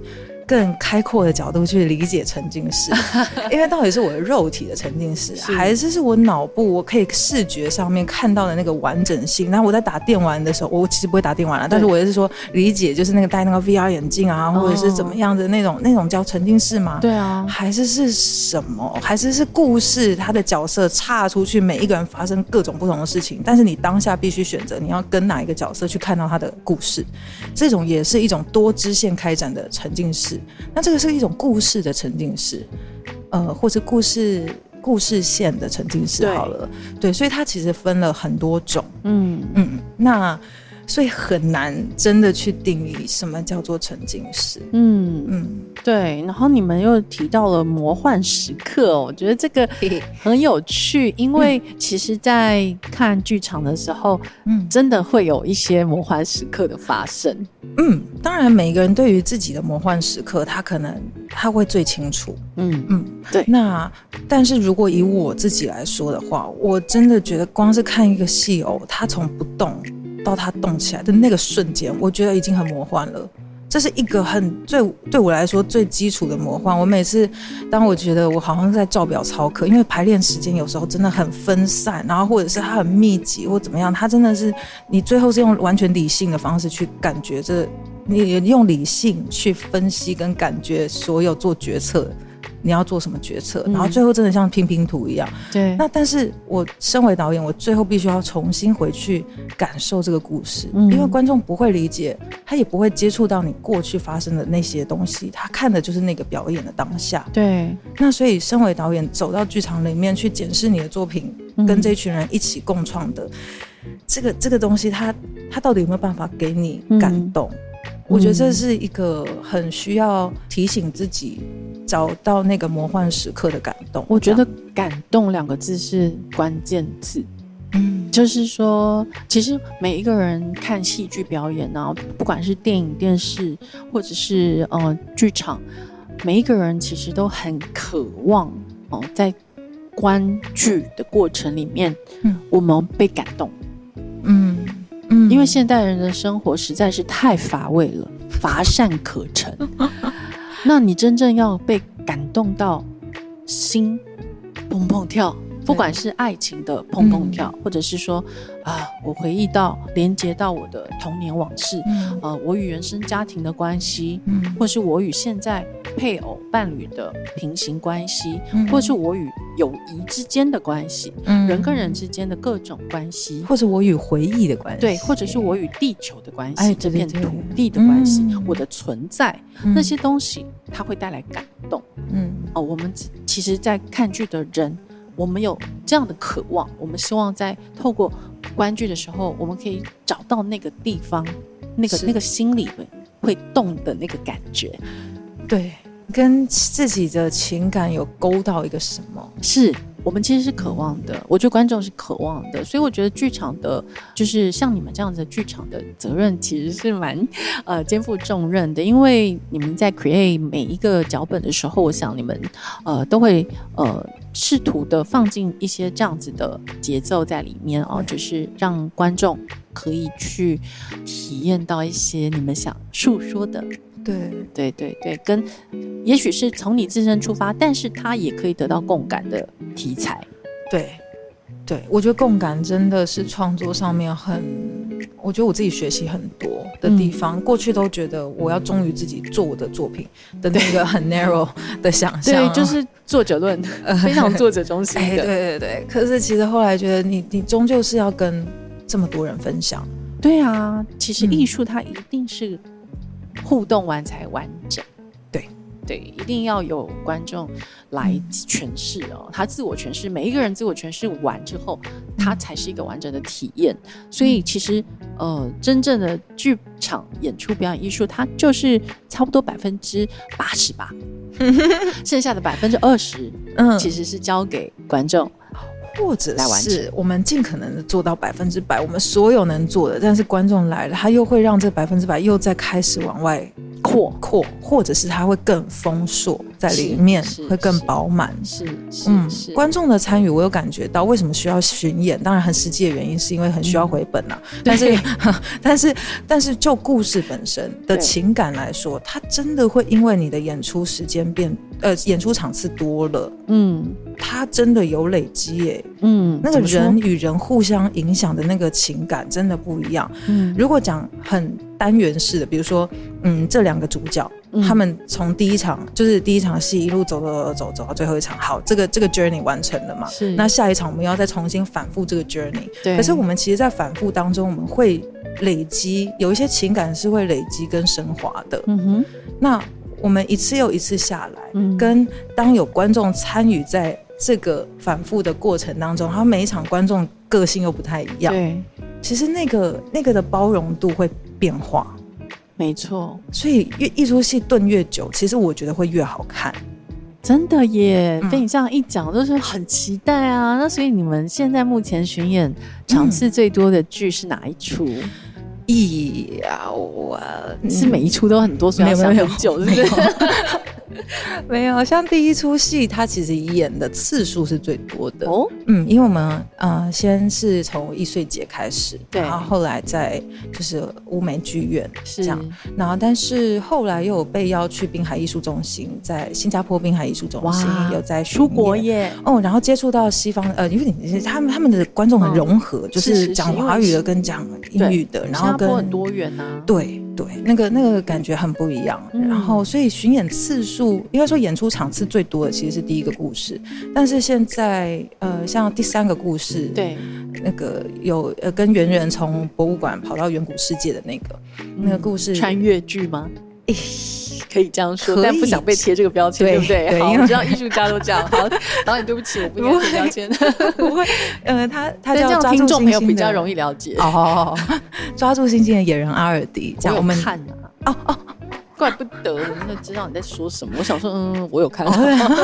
更开阔的角度去理解沉浸式，*laughs* 因为到底是我的肉体的沉浸式，还是是我脑部我可以视觉上面看到的那个完整性？然后我在打电玩的时候，我其实不会打电玩了，但是我也是说理解，就是那个戴那个 VR 眼镜啊，或者是怎么样的那种那种叫沉浸式吗？对啊，还是是什么？还是是故事？他的角色岔出去，每一个人发生各种不同的事情，但是你当下必须选择你要跟哪一个角色去看到他的故事，这种也是一种多支线开展的沉浸式。那这个是一种故事的沉浸式，呃，或者故事故事线的沉浸式好了，对，所以它其实分了很多种，嗯。嗯，那。所以很难真的去定义什么叫做沉浸式。嗯嗯，对。然后你们又提到了魔幻时刻，我觉得这个 *laughs* 很有趣，因为其实，在看剧场的时候，嗯，真的会有一些魔幻时刻的发生。嗯，当然，每个人对于自己的魔幻时刻，他可能他会最清楚。嗯嗯，对。那但是如果以我自己来说的话，我真的觉得光是看一个戏偶，他从不动。到它动起来的那个瞬间，我觉得已经很魔幻了。这是一个很最对我来说最基础的魔幻。我每次当我觉得我好像在照表操课，因为排练时间有时候真的很分散，然后或者是它很密集或怎么样，它真的是你最后是用完全理性的方式去感觉，这你用理性去分析跟感觉所有做决策。你要做什么决策，然后最后真的像拼拼图一样。对。那但是我身为导演，我最后必须要重新回去感受这个故事，因为观众不会理解，他也不会接触到你过去发生的那些东西，他看的就是那个表演的当下。对。那所以，身为导演，走到剧场里面去检视你的作品，跟这群人一起共创的这个这个东西，他他到底有没有办法给你感动？我觉得这是一个很需要提醒自己找到那个魔幻时刻的感动。我觉得“感动”两个字是关键字。嗯，就是说，其实每一个人看戏剧表演呢，不管是电影、电视，或者是呃剧场，每一个人其实都很渴望哦，在观剧的过程里面，嗯，我们被感动。嗯。因为现代人的生活实在是太乏味了，乏善可陈。*laughs* 那你真正要被感动到心砰砰跳，不管是爱情的砰砰跳，或者是说啊，我回忆到连接到我的童年往事，呃，我与原生家庭的关系，或是我与现在。配偶、伴侣的平行关系，或是我与友谊之间的关系，嗯。人跟人之间的各种关系，或者我与回忆的关系，对，或者是我与地球的关系，这片土地的关系，我的存在，那些东西，它会带来感动。嗯，哦，我们其实，在看剧的人，我们有这样的渴望，我们希望在透过观剧的时候，我们可以找到那个地方，那个那个心里会会动的那个感觉。对，跟自己的情感有勾到一个什么？是我们其实是渴望的，我觉得观众是渴望的，所以我觉得剧场的，就是像你们这样子的剧场的责任，其实是蛮 *laughs* 呃肩负重任的，因为你们在 create 每一个脚本的时候，我想你们呃都会呃试图的放进一些这样子的节奏在里面哦，就是让观众可以去体验到一些你们想诉说的。对对对对，跟也许是从你自身出发，但是他也可以得到共感的题材。对对，我觉得共感真的是创作上面很，我觉得我自己学习很多的地方。过去都觉得我要忠于自己做我的作品的那个很 *laughs* narrow 的想象，对，就是作者论，*laughs* 非常作者中心的。对对对，可是其实后来觉得，你你终究是要跟这么多人分享。对啊，其实艺术它一定是。互动完才完整，对对，一定要有观众来诠释哦。他自我诠释，每一个人自我诠释完之后，他才是一个完整的体验。所以其实，呃，真正的剧场演出表演艺术，它就是差不多百分之八十吧，*laughs* 剩下的百分之二十，嗯，其实是交给观众。或者是我们尽可能的做到百分之百，我们所有能做的，但是观众来了，他又会让这百分之百又再开始往外扩扩，或者是它会更丰硕在里面，会更饱满。是，嗯，是。观众的参与，我有感觉到为什么需要巡演，当然很实际的原因是因为很需要回本啊。但是，*laughs* 但是，但是就故事本身的情感来说，它真的会因为你的演出时间变，呃，演出场次多了，嗯，它真的有累积耶，嗯，那个人与人互相影响的那个情感真的不一样。嗯，如果讲很。单元式的，比如说，嗯，这两个主角，他们从第一场就是第一场戏一路走走走走到最后一场，好，这个这个 journey 完成了嘛？是。那下一场我们要再重新反复这个 journey。对。可是我们其实，在反复当中，我们会累积有一些情感是会累积跟升华的。嗯哼。那我们一次又一次下来，跟当有观众参与在这个反复的过程当中，然后每一场观众个性又不太一样。对。其实那个那个的包容度会。变化，没错，所以越一出戏炖越久，其实我觉得会越好看，真的耶！被你这样一讲，就是很期待啊。那所以你们现在目前巡演场次最多的剧是哪一出？一啊，我是每一出都很多，所以要想很久，是不是？没有，像第一出戏，他其实演的次数是最多的。哦。嗯，因为我们呃，先是从易碎节开始，对，然后后来在就是乌梅剧院是这样，然后但是后来又有被邀去滨海艺术中心，在新加坡滨海艺术中心有在出国耶。哦，然后接触到西方呃，因为你他们他们的观众很融合，就是讲华语的跟讲英语的，然后跟很多元呐，对。对，那个那个感觉很不一样。然后，所以巡演次数应该说演出场次最多的其实是第一个故事，但是现在呃，像第三个故事，对，那个有呃跟圆圆从博物馆跑到远古世界的那个那个故事，穿越剧吗？可以这样说，但不想被贴这个标签，对不对？好，我知道艺术家都这样。好，*laughs* 导演，对不起，我不应该贴标签。不会，呃，他他这样听众朋友比较容易了解。哦，*laughs* 抓住星星的野人阿尔迪，这样我们看啊。哦哦。怪不得，那知道你在说什么。*laughs* 我想说，嗯，我有看到。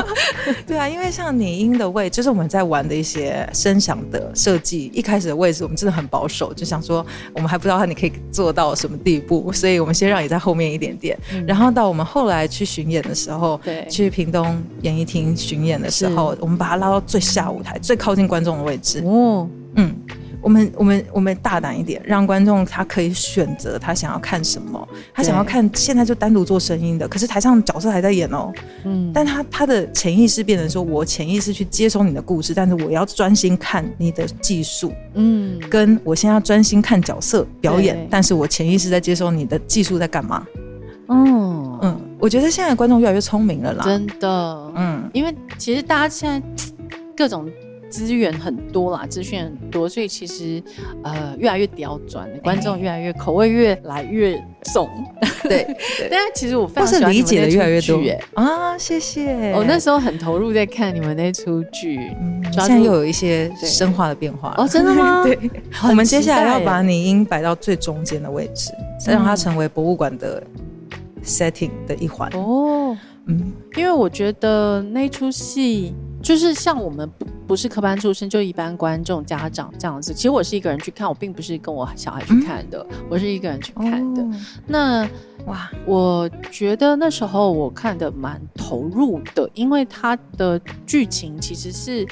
*laughs* 对啊，因为像拟音的位置，就是我们在玩的一些声响的设计。一开始的位置，我们真的很保守，就想说，我们还不知道你可以做到什么地步，所以我们先让你在后面一点点。然后到我们后来去巡演的时候，对，去屏东演艺厅巡演的时候，我们把它拉到最下舞台，最靠近观众的位置。哦，嗯。我们我们我们大胆一点，让观众他可以选择他想要看什么，他想要看现在就单独做声音的，可是台上角色还在演哦，嗯，但他他的潜意识变成说，我潜意识去接收你的故事，但是我要专心看你的技术，嗯，跟我现在要专心看角色表演，但是我潜意识在接收你的技术在干嘛？哦，嗯，我觉得现在观众越来越聪明了啦，真的，嗯，因为其实大家现在各种。资源很多啦，资讯很多，所以其实呃越来越刁钻，观众越来越口味越来越重。对，*laughs* 但是其实我非常喜欢理解的越来越多。耶啊，谢谢。我那时候很投入在看你们那出剧，现在又有一些深化的变化哦，真的吗？*laughs* 对，我们接下来要把你音摆到最中间的位置，再让它成为博物馆的 setting 的一环。哦。嗯，因为我觉得那出戏就是像我们。不是科班出身，就一般观众、家长这样子。其实我是一个人去看，我并不是跟我小孩去看的，我是一个人去看的。那哇，我觉得那时候我看的蛮投入的，因为它的剧情其实是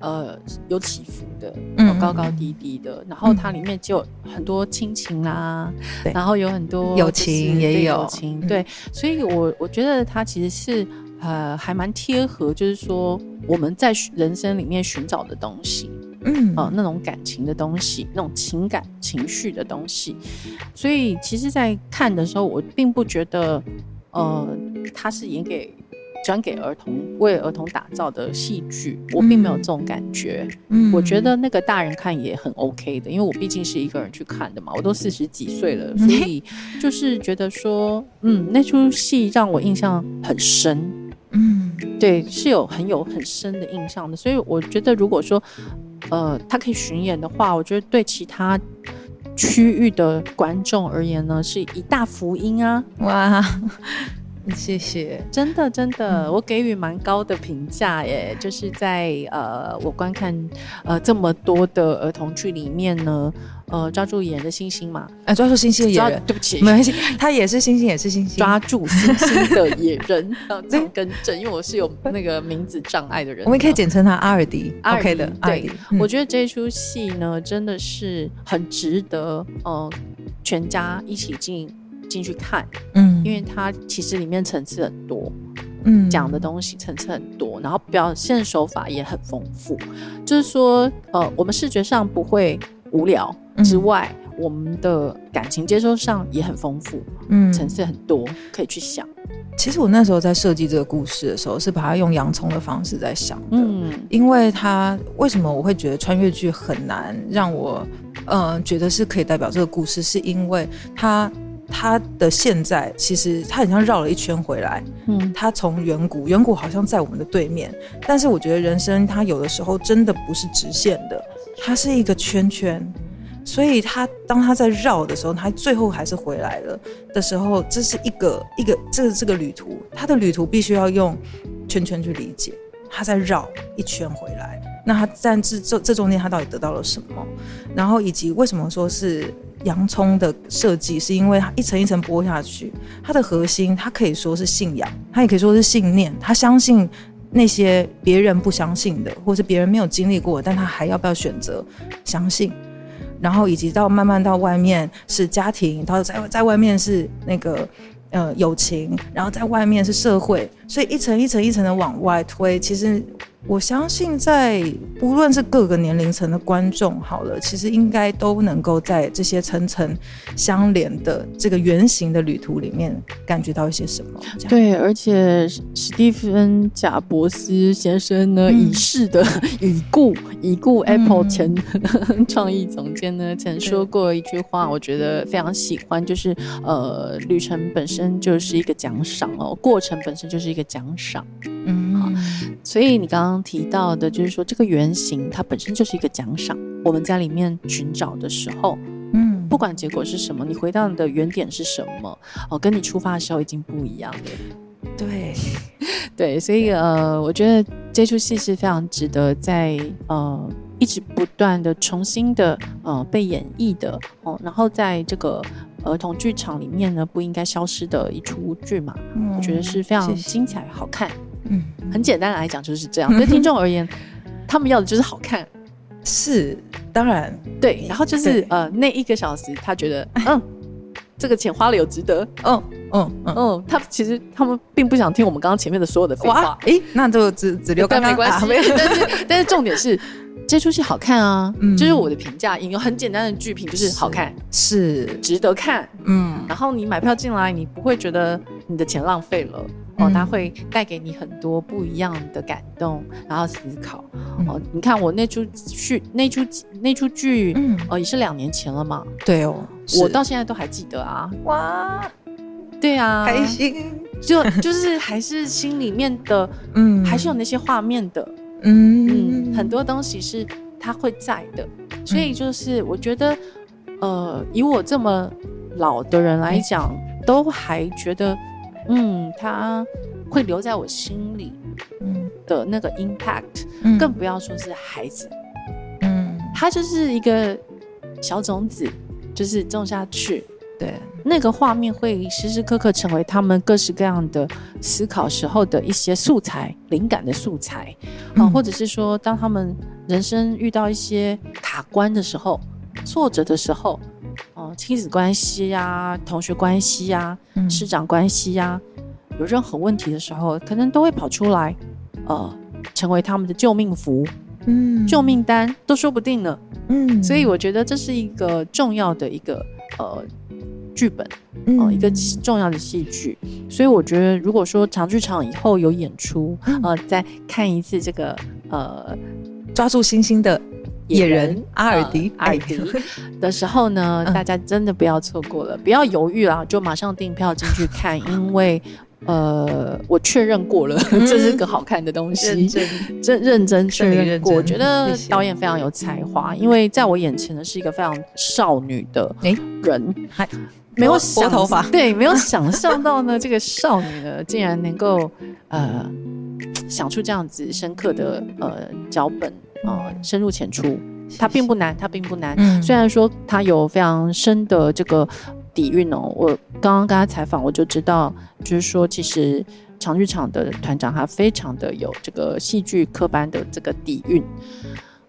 呃有起伏的，有高高低低的。然后它里面就很多亲情啦，然后有很多友情也有友情，对。所以我我觉得它其实是。呃，还蛮贴合，就是说我们在人生里面寻找的东西，嗯，啊，那种感情的东西，那种情感情绪的东西。所以，其实，在看的时候，我并不觉得，呃，他是演给专给儿童、为儿童打造的戏剧，我并没有这种感觉。嗯，我觉得那个大人看也很 OK 的，因为我毕竟是一个人去看的嘛，我都四十几岁了，所以就是觉得说，嗯，那出戏让我印象很深。嗯，对，是有很有很深的印象的，所以我觉得如果说，呃，他可以巡演的话，我觉得对其他区域的观众而言呢，是一大福音啊！哇，谢谢，真的真的，我给予蛮高的评价耶。就是在呃，我观看呃这么多的儿童剧里面呢，呃，抓住野人的星星嘛，哎，抓住星星的野人，对不起，没关系，他也是星星，也是星星，抓住星星的野人，这样更正，因为我是有那个名字障碍的人，我们可以简称他阿尔迪，OK 的，对，我觉得这出戏呢，真的是很值得，呃，全家一起进。进去看，嗯，因为它其实里面层次很多，嗯，讲的东西层次很多，然后表现手法也很丰富。就是说，呃，我们视觉上不会无聊之外，我们的感情接收上也很丰富，嗯，层次很多，可以去想。其实我那时候在设计这个故事的时候，是把它用洋葱的方式在想的，嗯，因为它为什么我会觉得穿越剧很难让我，嗯，觉得是可以代表这个故事，是因为它。他的现在其实他很像绕了一圈回来，嗯，他从远古，远古好像在我们的对面，但是我觉得人生它有的时候真的不是直线的，它是一个圈圈，所以它当它在绕的时候，它最后还是回来了的时候，这是一个一个这这个旅途，它的旅途必须要用圈圈去理解，它在绕一圈回来，那他在这这这中间他到底得到了什么，然后以及为什么说是。洋葱的设计是因为它一层一层剥下去，它的核心它可以说是信仰，它也可以说是信念。他相信那些别人不相信的，或是别人没有经历过，但他还要不要选择相信？然后以及到慢慢到外面是家庭，到在在外面是那个呃友情，然后在外面是社会，所以一层一层一层的往外推，其实。我相信，在无论是各个年龄层的观众，好了，其实应该都能够在这些层层相连的这个圆形的旅途里面，感觉到一些什么。对，而且史蒂芬·贾伯斯先生呢，已逝的已故已故 Apple 前创意总监呢，曾说过一句话，我觉得非常喜欢，就是呃，旅程本身就是一个奖赏哦，过程本身就是一个奖赏。嗯，好，所以你刚刚提到的，就是说这个原型它本身就是一个奖赏。我们在里面寻找的时候，嗯，不管结果是什么，你回到你的原点是什么，哦，跟你出发的时候已经不一样了。对，*laughs* 对，所以呃，我觉得这出戏是非常值得在呃一直不断的重新的呃被演绎的哦，然后在这个儿童剧场里面呢，不应该消失的一出剧嘛，我觉得是非常精彩好看。嗯，很简单来讲就是这样。*laughs* 对听众而言，他们要的就是好看，是当然对。然后就是呃，那一个小时，他觉得嗯，这个钱花了有值得。嗯嗯嗯，他其实他们并不想听我们刚刚前面的所有的废话。哎，那就只只留刚没关系。*laughs* 但是但是重点是这出戏好看啊，就是我的评价，引用很简单的剧评就是好看，是值得看。嗯，然后你买票进来，你不会觉得你的钱浪费了。哦，它会带给你很多不一样的感动，然后思考。哦，你看我那出剧，那出那出剧，嗯，哦，也是两年前了嘛。对哦，我到现在都还记得啊。哇，*laughs* 对啊，开心，就就是还是心里面的，*laughs* 嗯，还是有那些画面的，嗯嗯，很多东西是它会在的。所以就是我觉得，呃，以我这么老的人来讲，都还觉得。嗯，他会留在我心里，嗯。的那个 impact，更不要说是孩子，嗯，他就是一个小种子，就是种下去，对，那个画面会时时刻刻成为他们各式各样的思考时候的一些素材、灵感的素材，啊，或者是说，当他们人生遇到一些卡关的时候、挫折的时候。哦，亲子关系呀，同学关系呀，师长关系呀，有任何问题的时候，可能都会跑出来，呃，成为他们的救命符，嗯，救命单都说不定呢，嗯，所以我觉得这是一个重要的一个呃剧本，哦，一个重要的戏剧，所以我觉得如果说长剧场以后有演出，呃，再看一次这个呃抓住星星的。野人阿尔迪阿尔迪。的时候呢，大家真的不要错过了，不要犹豫啦，就马上订票进去看，因为 *laughs* 呃，我确认过了，这是个好看的东西，真。认真确认过，我觉得导演非常有才华，因为在我眼前的是一个非常少女的人，还没有想头发，对，没有想象到呢，这个少女呢，竟然能够呃想出这样子深刻的呃脚本啊，深入浅出。它并不难，它并不难。虽然说它有非常深的这个底蕴哦，我刚刚跟他采访，我就知道，就是说其实长剧场的团长他非常的有这个戏剧科班的这个底蕴，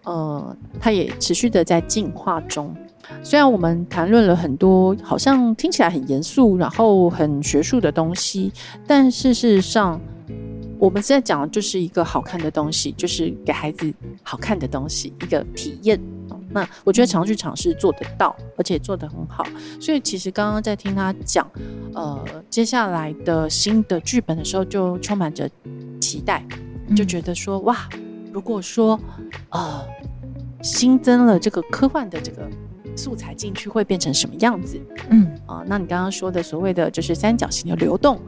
呃，他也持续的在进化中。虽然我们谈论了很多，好像听起来很严肃，然后很学术的东西，但事实上，我们现在讲的就是一个好看的东西，就是给孩子好看的东西，一个体验。那我觉得长剧场是做得到，而且做得很好。所以其实刚刚在听他讲，呃，接下来的新的剧本的时候，就充满着期待，就觉得说，哇，如果说，呃，新增了这个科幻的这个。素材进去会变成什么样子？嗯啊，那你刚刚说的所谓的就是三角形的流动，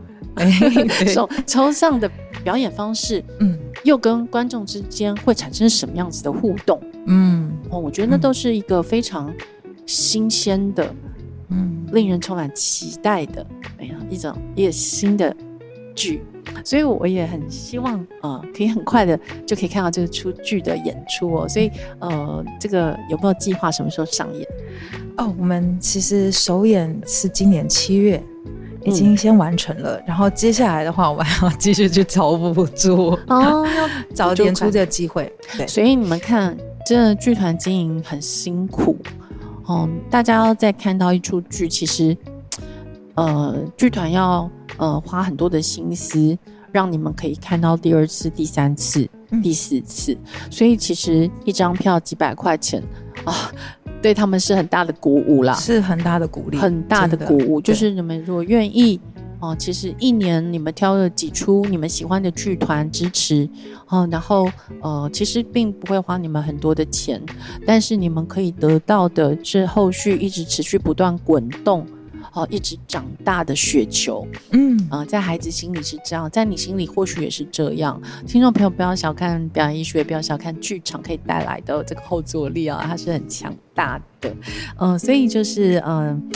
抽抽象的表演方式，嗯，又跟观众之间会产生什么样子的互动？嗯，哦，我觉得那都是一个非常新鲜的，嗯，令人充满期待的，哎呀，一种一个新的剧。所以我也很希望呃，可以很快的就可以看到这个出剧的演出哦。所以呃，这个有没有计划什么时候上演？哦，我们其实首演是今年七月，已经先完成了。然后接下来的话，我们还要继续去找补助哦，*laughs* 要找演出这个机会。对，所以你们看，这剧团经营很辛苦嗯。大家要再看到一出剧，其实呃，剧团要。呃，花很多的心思，让你们可以看到第二次、第三次、第四次。所以其实一张票几百块钱啊，对他们是很大的鼓舞啦，是很大的鼓励，很大的鼓舞。就是你们如果愿意哦，其实一年你们挑了几出你们喜欢的剧团支持哦，然后呃，其实并不会花你们很多的钱，但是你们可以得到的是后续一直持续不断滚动。哦，一直长大的雪球，嗯啊，在孩子心里是这样，在你心里或许也是这样。听众朋友，不要小看表演艺术，也不要小看剧场可以带来的这个后坐力啊，它是很强大的。嗯，所以就是嗯，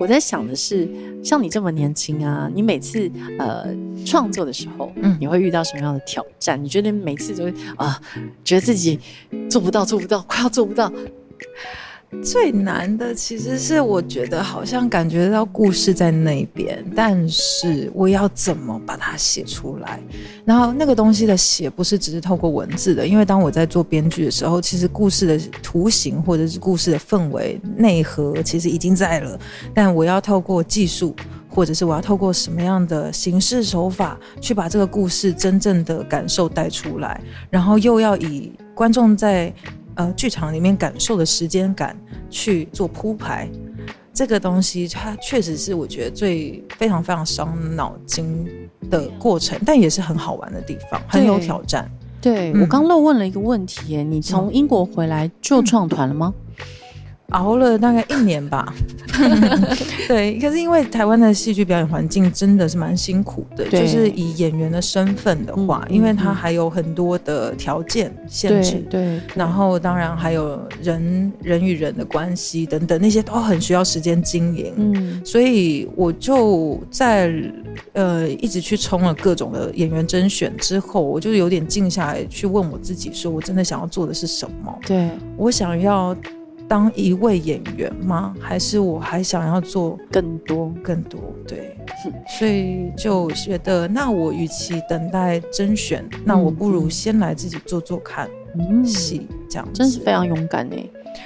我在想的是，像你这么年轻啊，你每次呃创作的时候，嗯，你会遇到什么样的挑战？你觉得每次都会啊，觉得自己做不到，做不到，快要做不到。最难的其实是，我觉得好像感觉到故事在那边，但是我要怎么把它写出来？然后那个东西的写不是只是透过文字的，因为当我在做编剧的时候，其实故事的图形或者是故事的氛围内核其实已经在了，但我要透过技术，或者是我要透过什么样的形式手法去把这个故事真正的感受带出来，然后又要以观众在。呃，剧场里面感受的时间感去做铺排，这个东西它确实是我觉得最非常非常伤脑筋的过程，但也是很好玩的地方，很有挑战。对我刚漏问了一个问题，你从英国回来就创团了吗？熬了大概一年吧，*laughs* 对，可是因为台湾的戏剧表演环境真的是蛮辛苦的，就是以演员的身份的话，因为他还有很多的条件限制，对，然后当然还有人人与人的关系等等，那些都很需要时间经营，嗯，所以我就在呃一直去冲了各种的演员甄选之后，我就有点静下来去问我自己，说我真的想要做的是什么？对。我想要。当一位演员吗？还是我还想要做更多更多？对，所以就觉得，那我与其等待甄选，那我不如先来自己做做看戏，这样真是非常勇敢呢。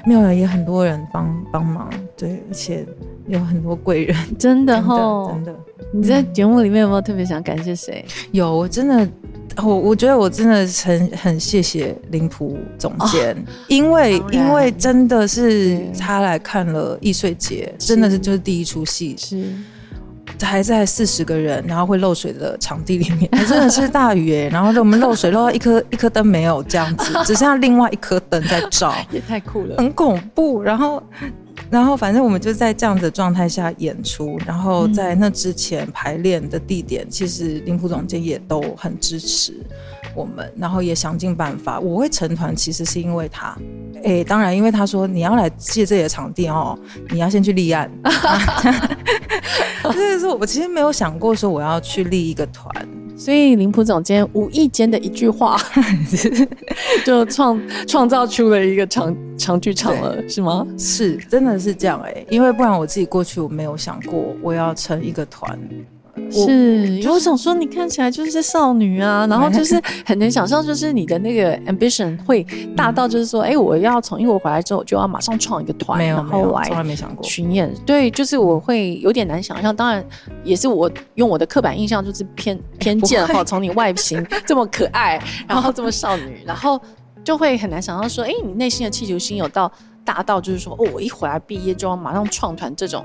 没有，也很多人帮帮忙，对，而且有很多贵人，真的哈，真的。你在节目里面有没有特别想感谢谁？有，我真的。我我觉得我真的很很谢谢林普总监，因为因为真的是他来看了易碎节，真的是就是第一出戏，是还在四十个人，然后会漏水的场地里面，真的是大雨哎，然后我们漏水漏到一颗一颗灯没有这样子，只剩下另外一颗灯在照，*laughs* 也太酷了，很恐怖。然后然后反正我们就在这样的状态下演出，然后在那之前排练的地点，其实林普总监也都很支持我们，然后也想尽办法。我会成团，其实是因为他，哎，当然因为他说你要来借这里的场地哦，你要先去立案。所 *laughs* 以说，我其实没有想过说我要去立一个团。所以林普总监无意间的一句话，*laughs* 就创创造出了一个长长剧场了，是吗？是，真的是这样哎，因为不然我自己过去我没有想过我要成一个团。是，我想说你看起来就是少女啊，然后就是 *laughs* 很能想象，就是你的那个 ambition 会大到就是说，哎，我要从英国回来之后就要马上创一个团，然后来从来没想过巡演。对，就是我会有点难想象，当然也是我用我的刻板印象就是偏偏见哈，从你外形 *laughs* 这么可爱，然后这么少女，然后就会很难想象说，哎，你内心的气球心有到大到就是说，哦，我一回来毕业就要马上创团这种。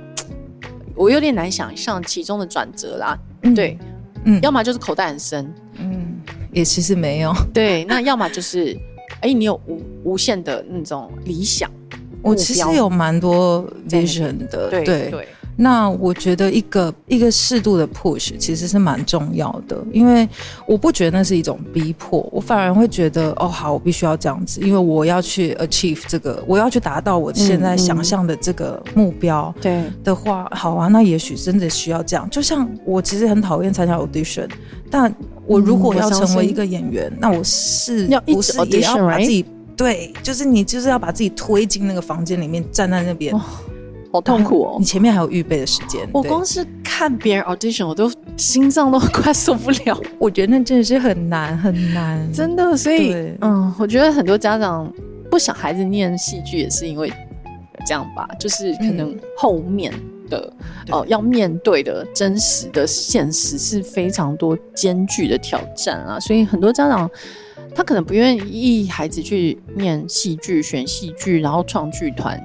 我有点难想象其中的转折啦，对，嗯，要么就是口袋很深，嗯，也其实没有，对，那要么就是，哎，你有无无限的那种理想，我其实有蛮多 vision 的，对。对。那我觉得一个一个适度的 push 其实是蛮重要的，因为我不觉得那是一种逼迫，我反而会觉得哦好，我必须要这样子，因为我要去 achieve 这个，我要去达到我现在想象的这个目标。对的话，好啊，那也许真的需要这样。就像我其实很讨厌参加 audition，但我如果要成为一个演员，那我是要一直也要把自己对，就是你就是要把自己推进那个房间里面，站在那边。好痛苦哦！你前面还有预备的时间，我光是看别人 audition，我都心脏都快受不了。*laughs* 我觉得那真的是很难很难，真的。所以，嗯，我觉得很多家长不想孩子念戏剧，也是因为这样吧，就是可能后面的哦要面对的真实的现实是非常多艰巨的挑战啊。所以很多家长他可能不愿意孩子去念戏剧、选戏剧，然后创剧团，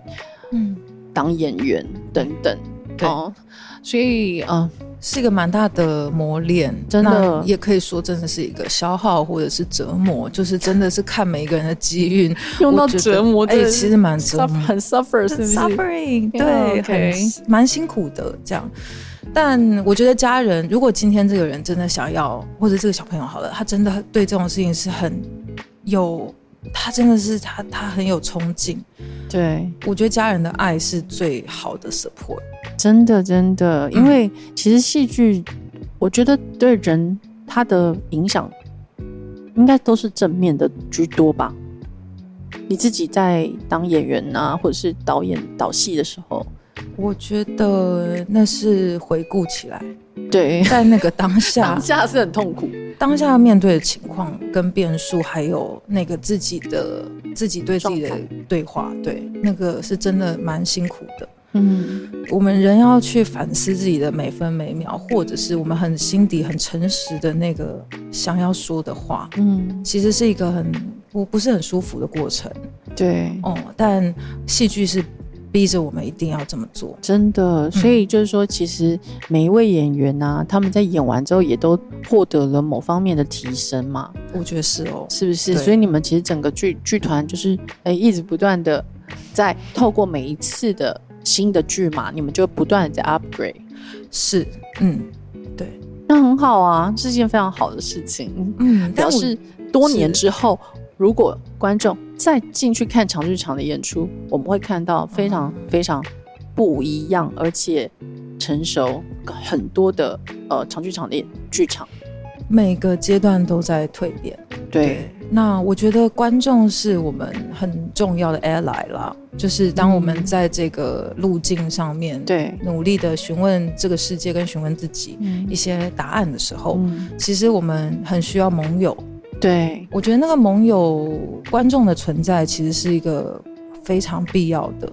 嗯。当演员等等，哦，所以嗯，是一个蛮大的磨练，真的也可以说真的是一个消耗或者是折磨，就是真的是看每一个人的机运用到折磨，哎，其实蛮折磨，很 suffer，是不是？suffering，对，很蛮辛苦的这样。但我觉得家人，如果今天这个人真的想要，或者这个小朋友好了，他真的对这种事情是很有。他真的是他，他很有冲劲。对，我觉得家人的爱是最好的 support。真的，真的，因为其实戏剧，我觉得对人他的影响，应该都是正面的居多吧。你自己在当演员啊，或者是导演导戏的时候，我觉得那是回顾起来，对，在那个当下，*laughs* 当下是很痛苦。当下面对的情况跟变数，还有那个自己的自己对自己的对话，对那个是真的蛮辛苦的。嗯，我们人要去反思自己的每分每秒，或者是我们很心底很诚实的那个想要说的话，嗯，其实是一个很不不是很舒服的过程。对，哦，但戏剧是。逼着我们一定要这么做，真的。所以就是说，其实每一位演员呢，他们在演完之后也都获得了某方面的提升嘛。我觉得是哦，是不是？所以你们其实整个剧剧团就是哎，一直不断的在透过每一次的新的剧嘛，你们就不断的在 upgrade。是，嗯，对，那很好啊，是件非常好的事情。嗯，表示多年之后。如果观众再进去看长剧场的演出，我们会看到非常非常不一样，而且成熟很多的呃长剧场的剧场。每个阶段都在蜕变。对，那我觉得观众是我们很重要的 ally 啦，就是当我们在这个路径上面对努力的询问这个世界跟询问自己一些答案的时候，其实我们很需要盟友。对，我觉得那个盟友观众的存在其实是一个非常必要的。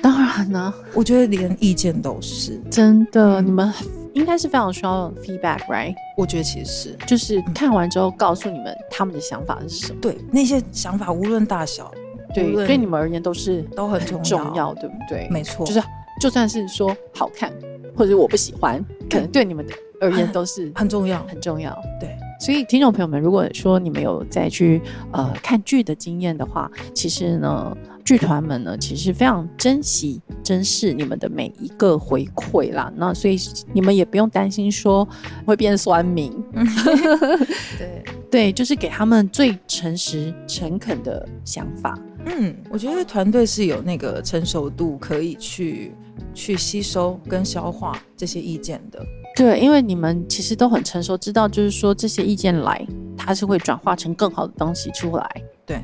当然呢，我觉得连意见都是真的。你们应该是非常需要 feedback，right？我觉得其实是，就是看完之后告诉你们他们的想法是什么。对，那些想法无论大小，对，对你们而言都是都很重要，对不对？没错，就是就算是说好看或者我不喜欢，可能对你们而言都是很重要，很重要。对。所以听众朋友们，如果说你们有再去呃看剧的经验的话，其实呢，剧团们呢其实非常珍惜、珍视你们的每一个回馈啦。那所以你们也不用担心说会变酸民。*laughs* 对 *laughs* 对，就是给他们最诚实、诚恳的想法。嗯，我觉得团队是有那个成熟度，可以去去吸收跟消化这些意见的。对，因为你们其实都很成熟，知道就是说这些意见来，它是会转化成更好的东西出来。对，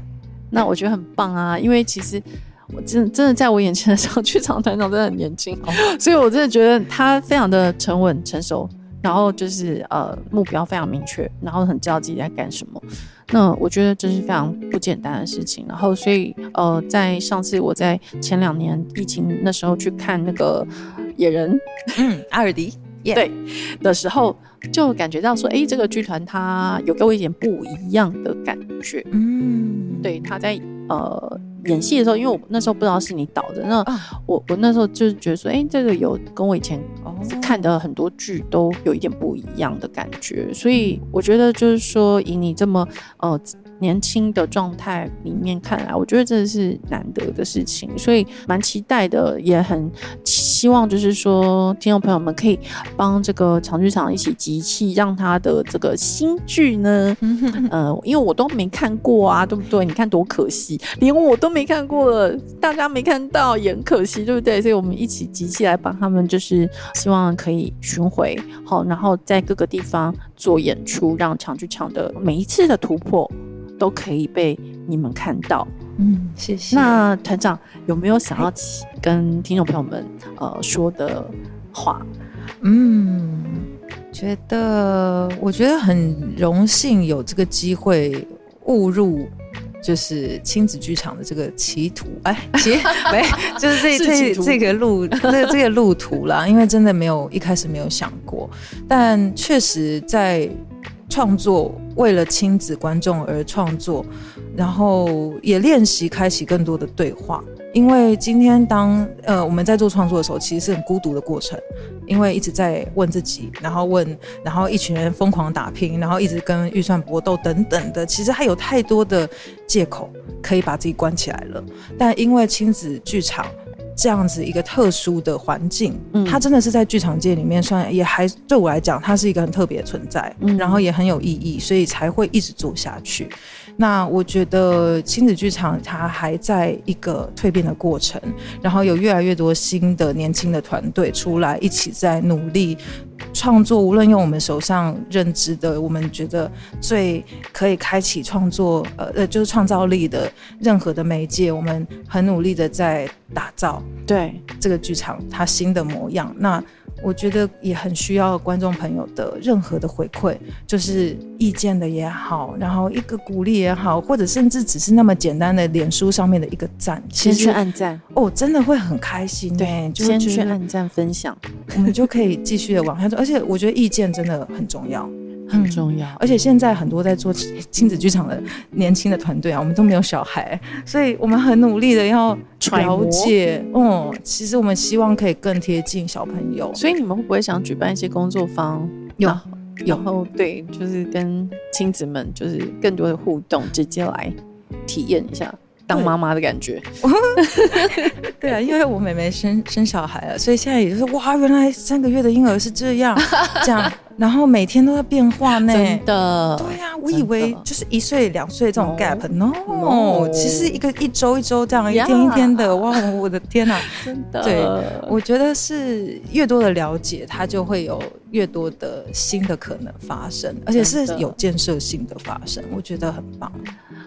那我觉得很棒啊，因为其实我真真的在我眼前的时候，剧场团长真的很年轻，所以我真的觉得他非常的沉稳成熟。然后就是呃目标非常明确，然后很知道自己在干什么。那我觉得这是非常不简单的事情。然后所以呃在上次我在前两年疫情那时候去看那个野人，嗯，阿尔迪，对的时候，就感觉到说，哎，这个剧团它有给我一点不一样的感觉。嗯，对，他在呃。演戏的时候，因为我那时候不知道是你导的，那我我那时候就是觉得说，哎，这个有跟我以前看的很多剧都有一点不一样的感觉，所以我觉得就是说，以你这么呃。年轻的状态里面看来，我觉得这是难得的事情，所以蛮期待的，也很希望就是说，听众朋友们可以帮这个长剧场一起集气，让他的这个新剧呢，呃，因为我都没看过啊，对不对？你看多可惜，*laughs* 连我都没看过了，大家没看到也很可惜，对不对？所以我们一起集气来帮他们，就是希望可以巡回好，然后在各个地方做演出，让长剧场的每一次的突破。都可以被你们看到，嗯，谢谢。那团长有没有想要跟听众朋友们呃说的话？嗯，觉得我觉得很荣幸有这个机会误入就是亲子剧场的这个歧途，哎，歧 *laughs* 没就是这 *laughs* 这这个路这这个路途啦，因为真的没有一开始没有想过，但确实在。创作为了亲子观众而创作，然后也练习开启更多的对话。因为今天当呃我们在做创作的时候，其实是很孤独的过程，因为一直在问自己，然后问，然后一群人疯狂打拼，然后一直跟预算搏斗等等的，其实还有太多的借口可以把自己关起来了。但因为亲子剧场。这样子一个特殊的环境，嗯，它真的是在剧场界里面算也还对我来讲，它是一个很特别的存在，嗯，然后也很有意义，所以才会一直做下去。那我觉得亲子剧场它还在一个蜕变的过程，然后有越来越多新的年轻的团队出来，一起在努力创作。无论用我们手上认知的，我们觉得最可以开启创作，呃呃，就是创造力的任何的媒介，我们很努力的在打造。对这个剧场它新的模样，那。我觉得也很需要观众朋友的任何的回馈，就是意见的也好，然后一个鼓励也好，或者甚至只是那么简单的脸书上面的一个赞，先去按赞哦，真的会很开心。对，先去按赞分享，*laughs* 我们就可以继续的往下走。而且我觉得意见真的很重要。很重要，而且现在很多在做亲子剧场的年轻的团队啊，我们都没有小孩，所以我们很努力的要了解。嗯，其实我们希望可以更贴近小朋友，所以你们会不会想举办一些工作坊？有，然后对，就是跟亲子们就是更多的互动，直接来体验一下。当妈妈的感觉，*laughs* 对啊，因为我妹妹生生小孩了，所以现在也就是哇，原来三个月的婴儿是这样，这样，然后每天都在变化呢。真的，对呀，我以为就是一岁两岁这种 gap，no，其实一个一周一周这样，一天一天的，哇，我的天哪，真的，对，我觉得是越多的了解，它就会有越多的新的可能发生，而且是有建设性的发生，我觉得很棒。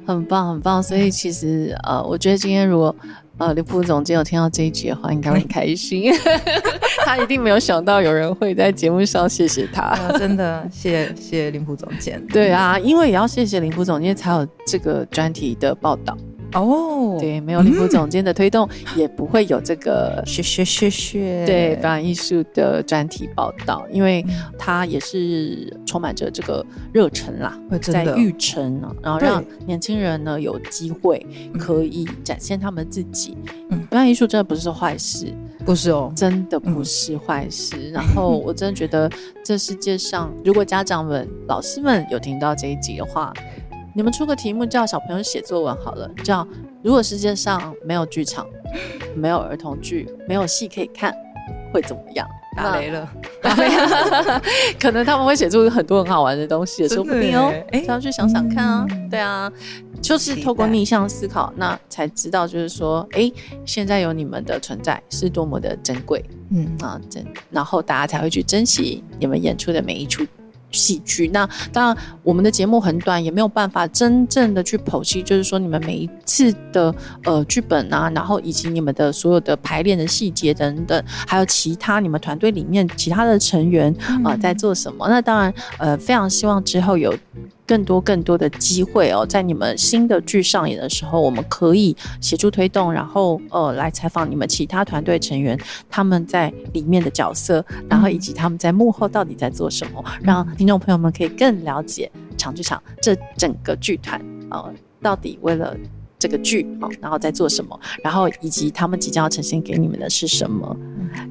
很棒，很棒。所以其实呃，我觉得今天如果呃林副总监有听到这一集的话，应该会很开心。*laughs* 他一定没有想到有人会在节目上谢谢他。真的，谢谢谢谢林副总监。对啊，因为也要谢谢林副总监才有这个专题的报道。哦，对，没有林副总监的推动，也不会有这个学学学学。对表演艺术的专题报道，因为他也是充满着这个热忱啦，在育成，然后让年轻人呢有机会可以展现他们自己。嗯，表演艺术真的不是坏事，不是哦，真的不是坏事。然后我真的觉得，这世界上如果家长们、老师们有听到这一集的话，你们出个题目叫小朋友写作文好了，叫如果世界上没有剧场、*laughs* 没有儿童剧、没有戏可以看，会怎么样？打雷了，*laughs* 可能他们会写出很多很好玩的东西，也说不定哦。哎，要去想想看啊。对啊，就是透过逆向思考，那才知道，就是说，哎，现在有你们的存在是多么的珍贵。嗯啊，珍，然后大家才会去珍惜你们演出的每一出。喜剧那当然，我们的节目很短，也没有办法真正的去剖析，就是说你们每一次的呃剧本啊，然后以及你们的所有的排练的细节等等，还有其他你们团队里面其他的成员啊在做什么。那当然，呃，非常希望之后有。更多更多的机会哦，在你们新的剧上演的时候，我们可以协助推动，然后呃来采访你们其他团队成员，他们在里面的角色，然后以及他们在幕后到底在做什么，让听众朋友们可以更了解长剧场这整个剧团呃到底为了这个剧啊，然后在做什么，然后以及他们即将要呈现给你们的是什么，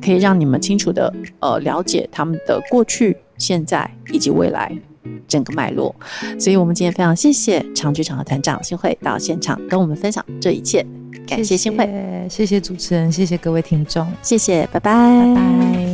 可以让你们清楚的呃了解他们的过去、现在以及未来。整个脉络，所以我们今天非常谢谢长剧场的团长新会到现场跟我们分享这一切，感谢新会，谢谢主持人，谢谢各位听众，谢谢，拜拜，拜拜。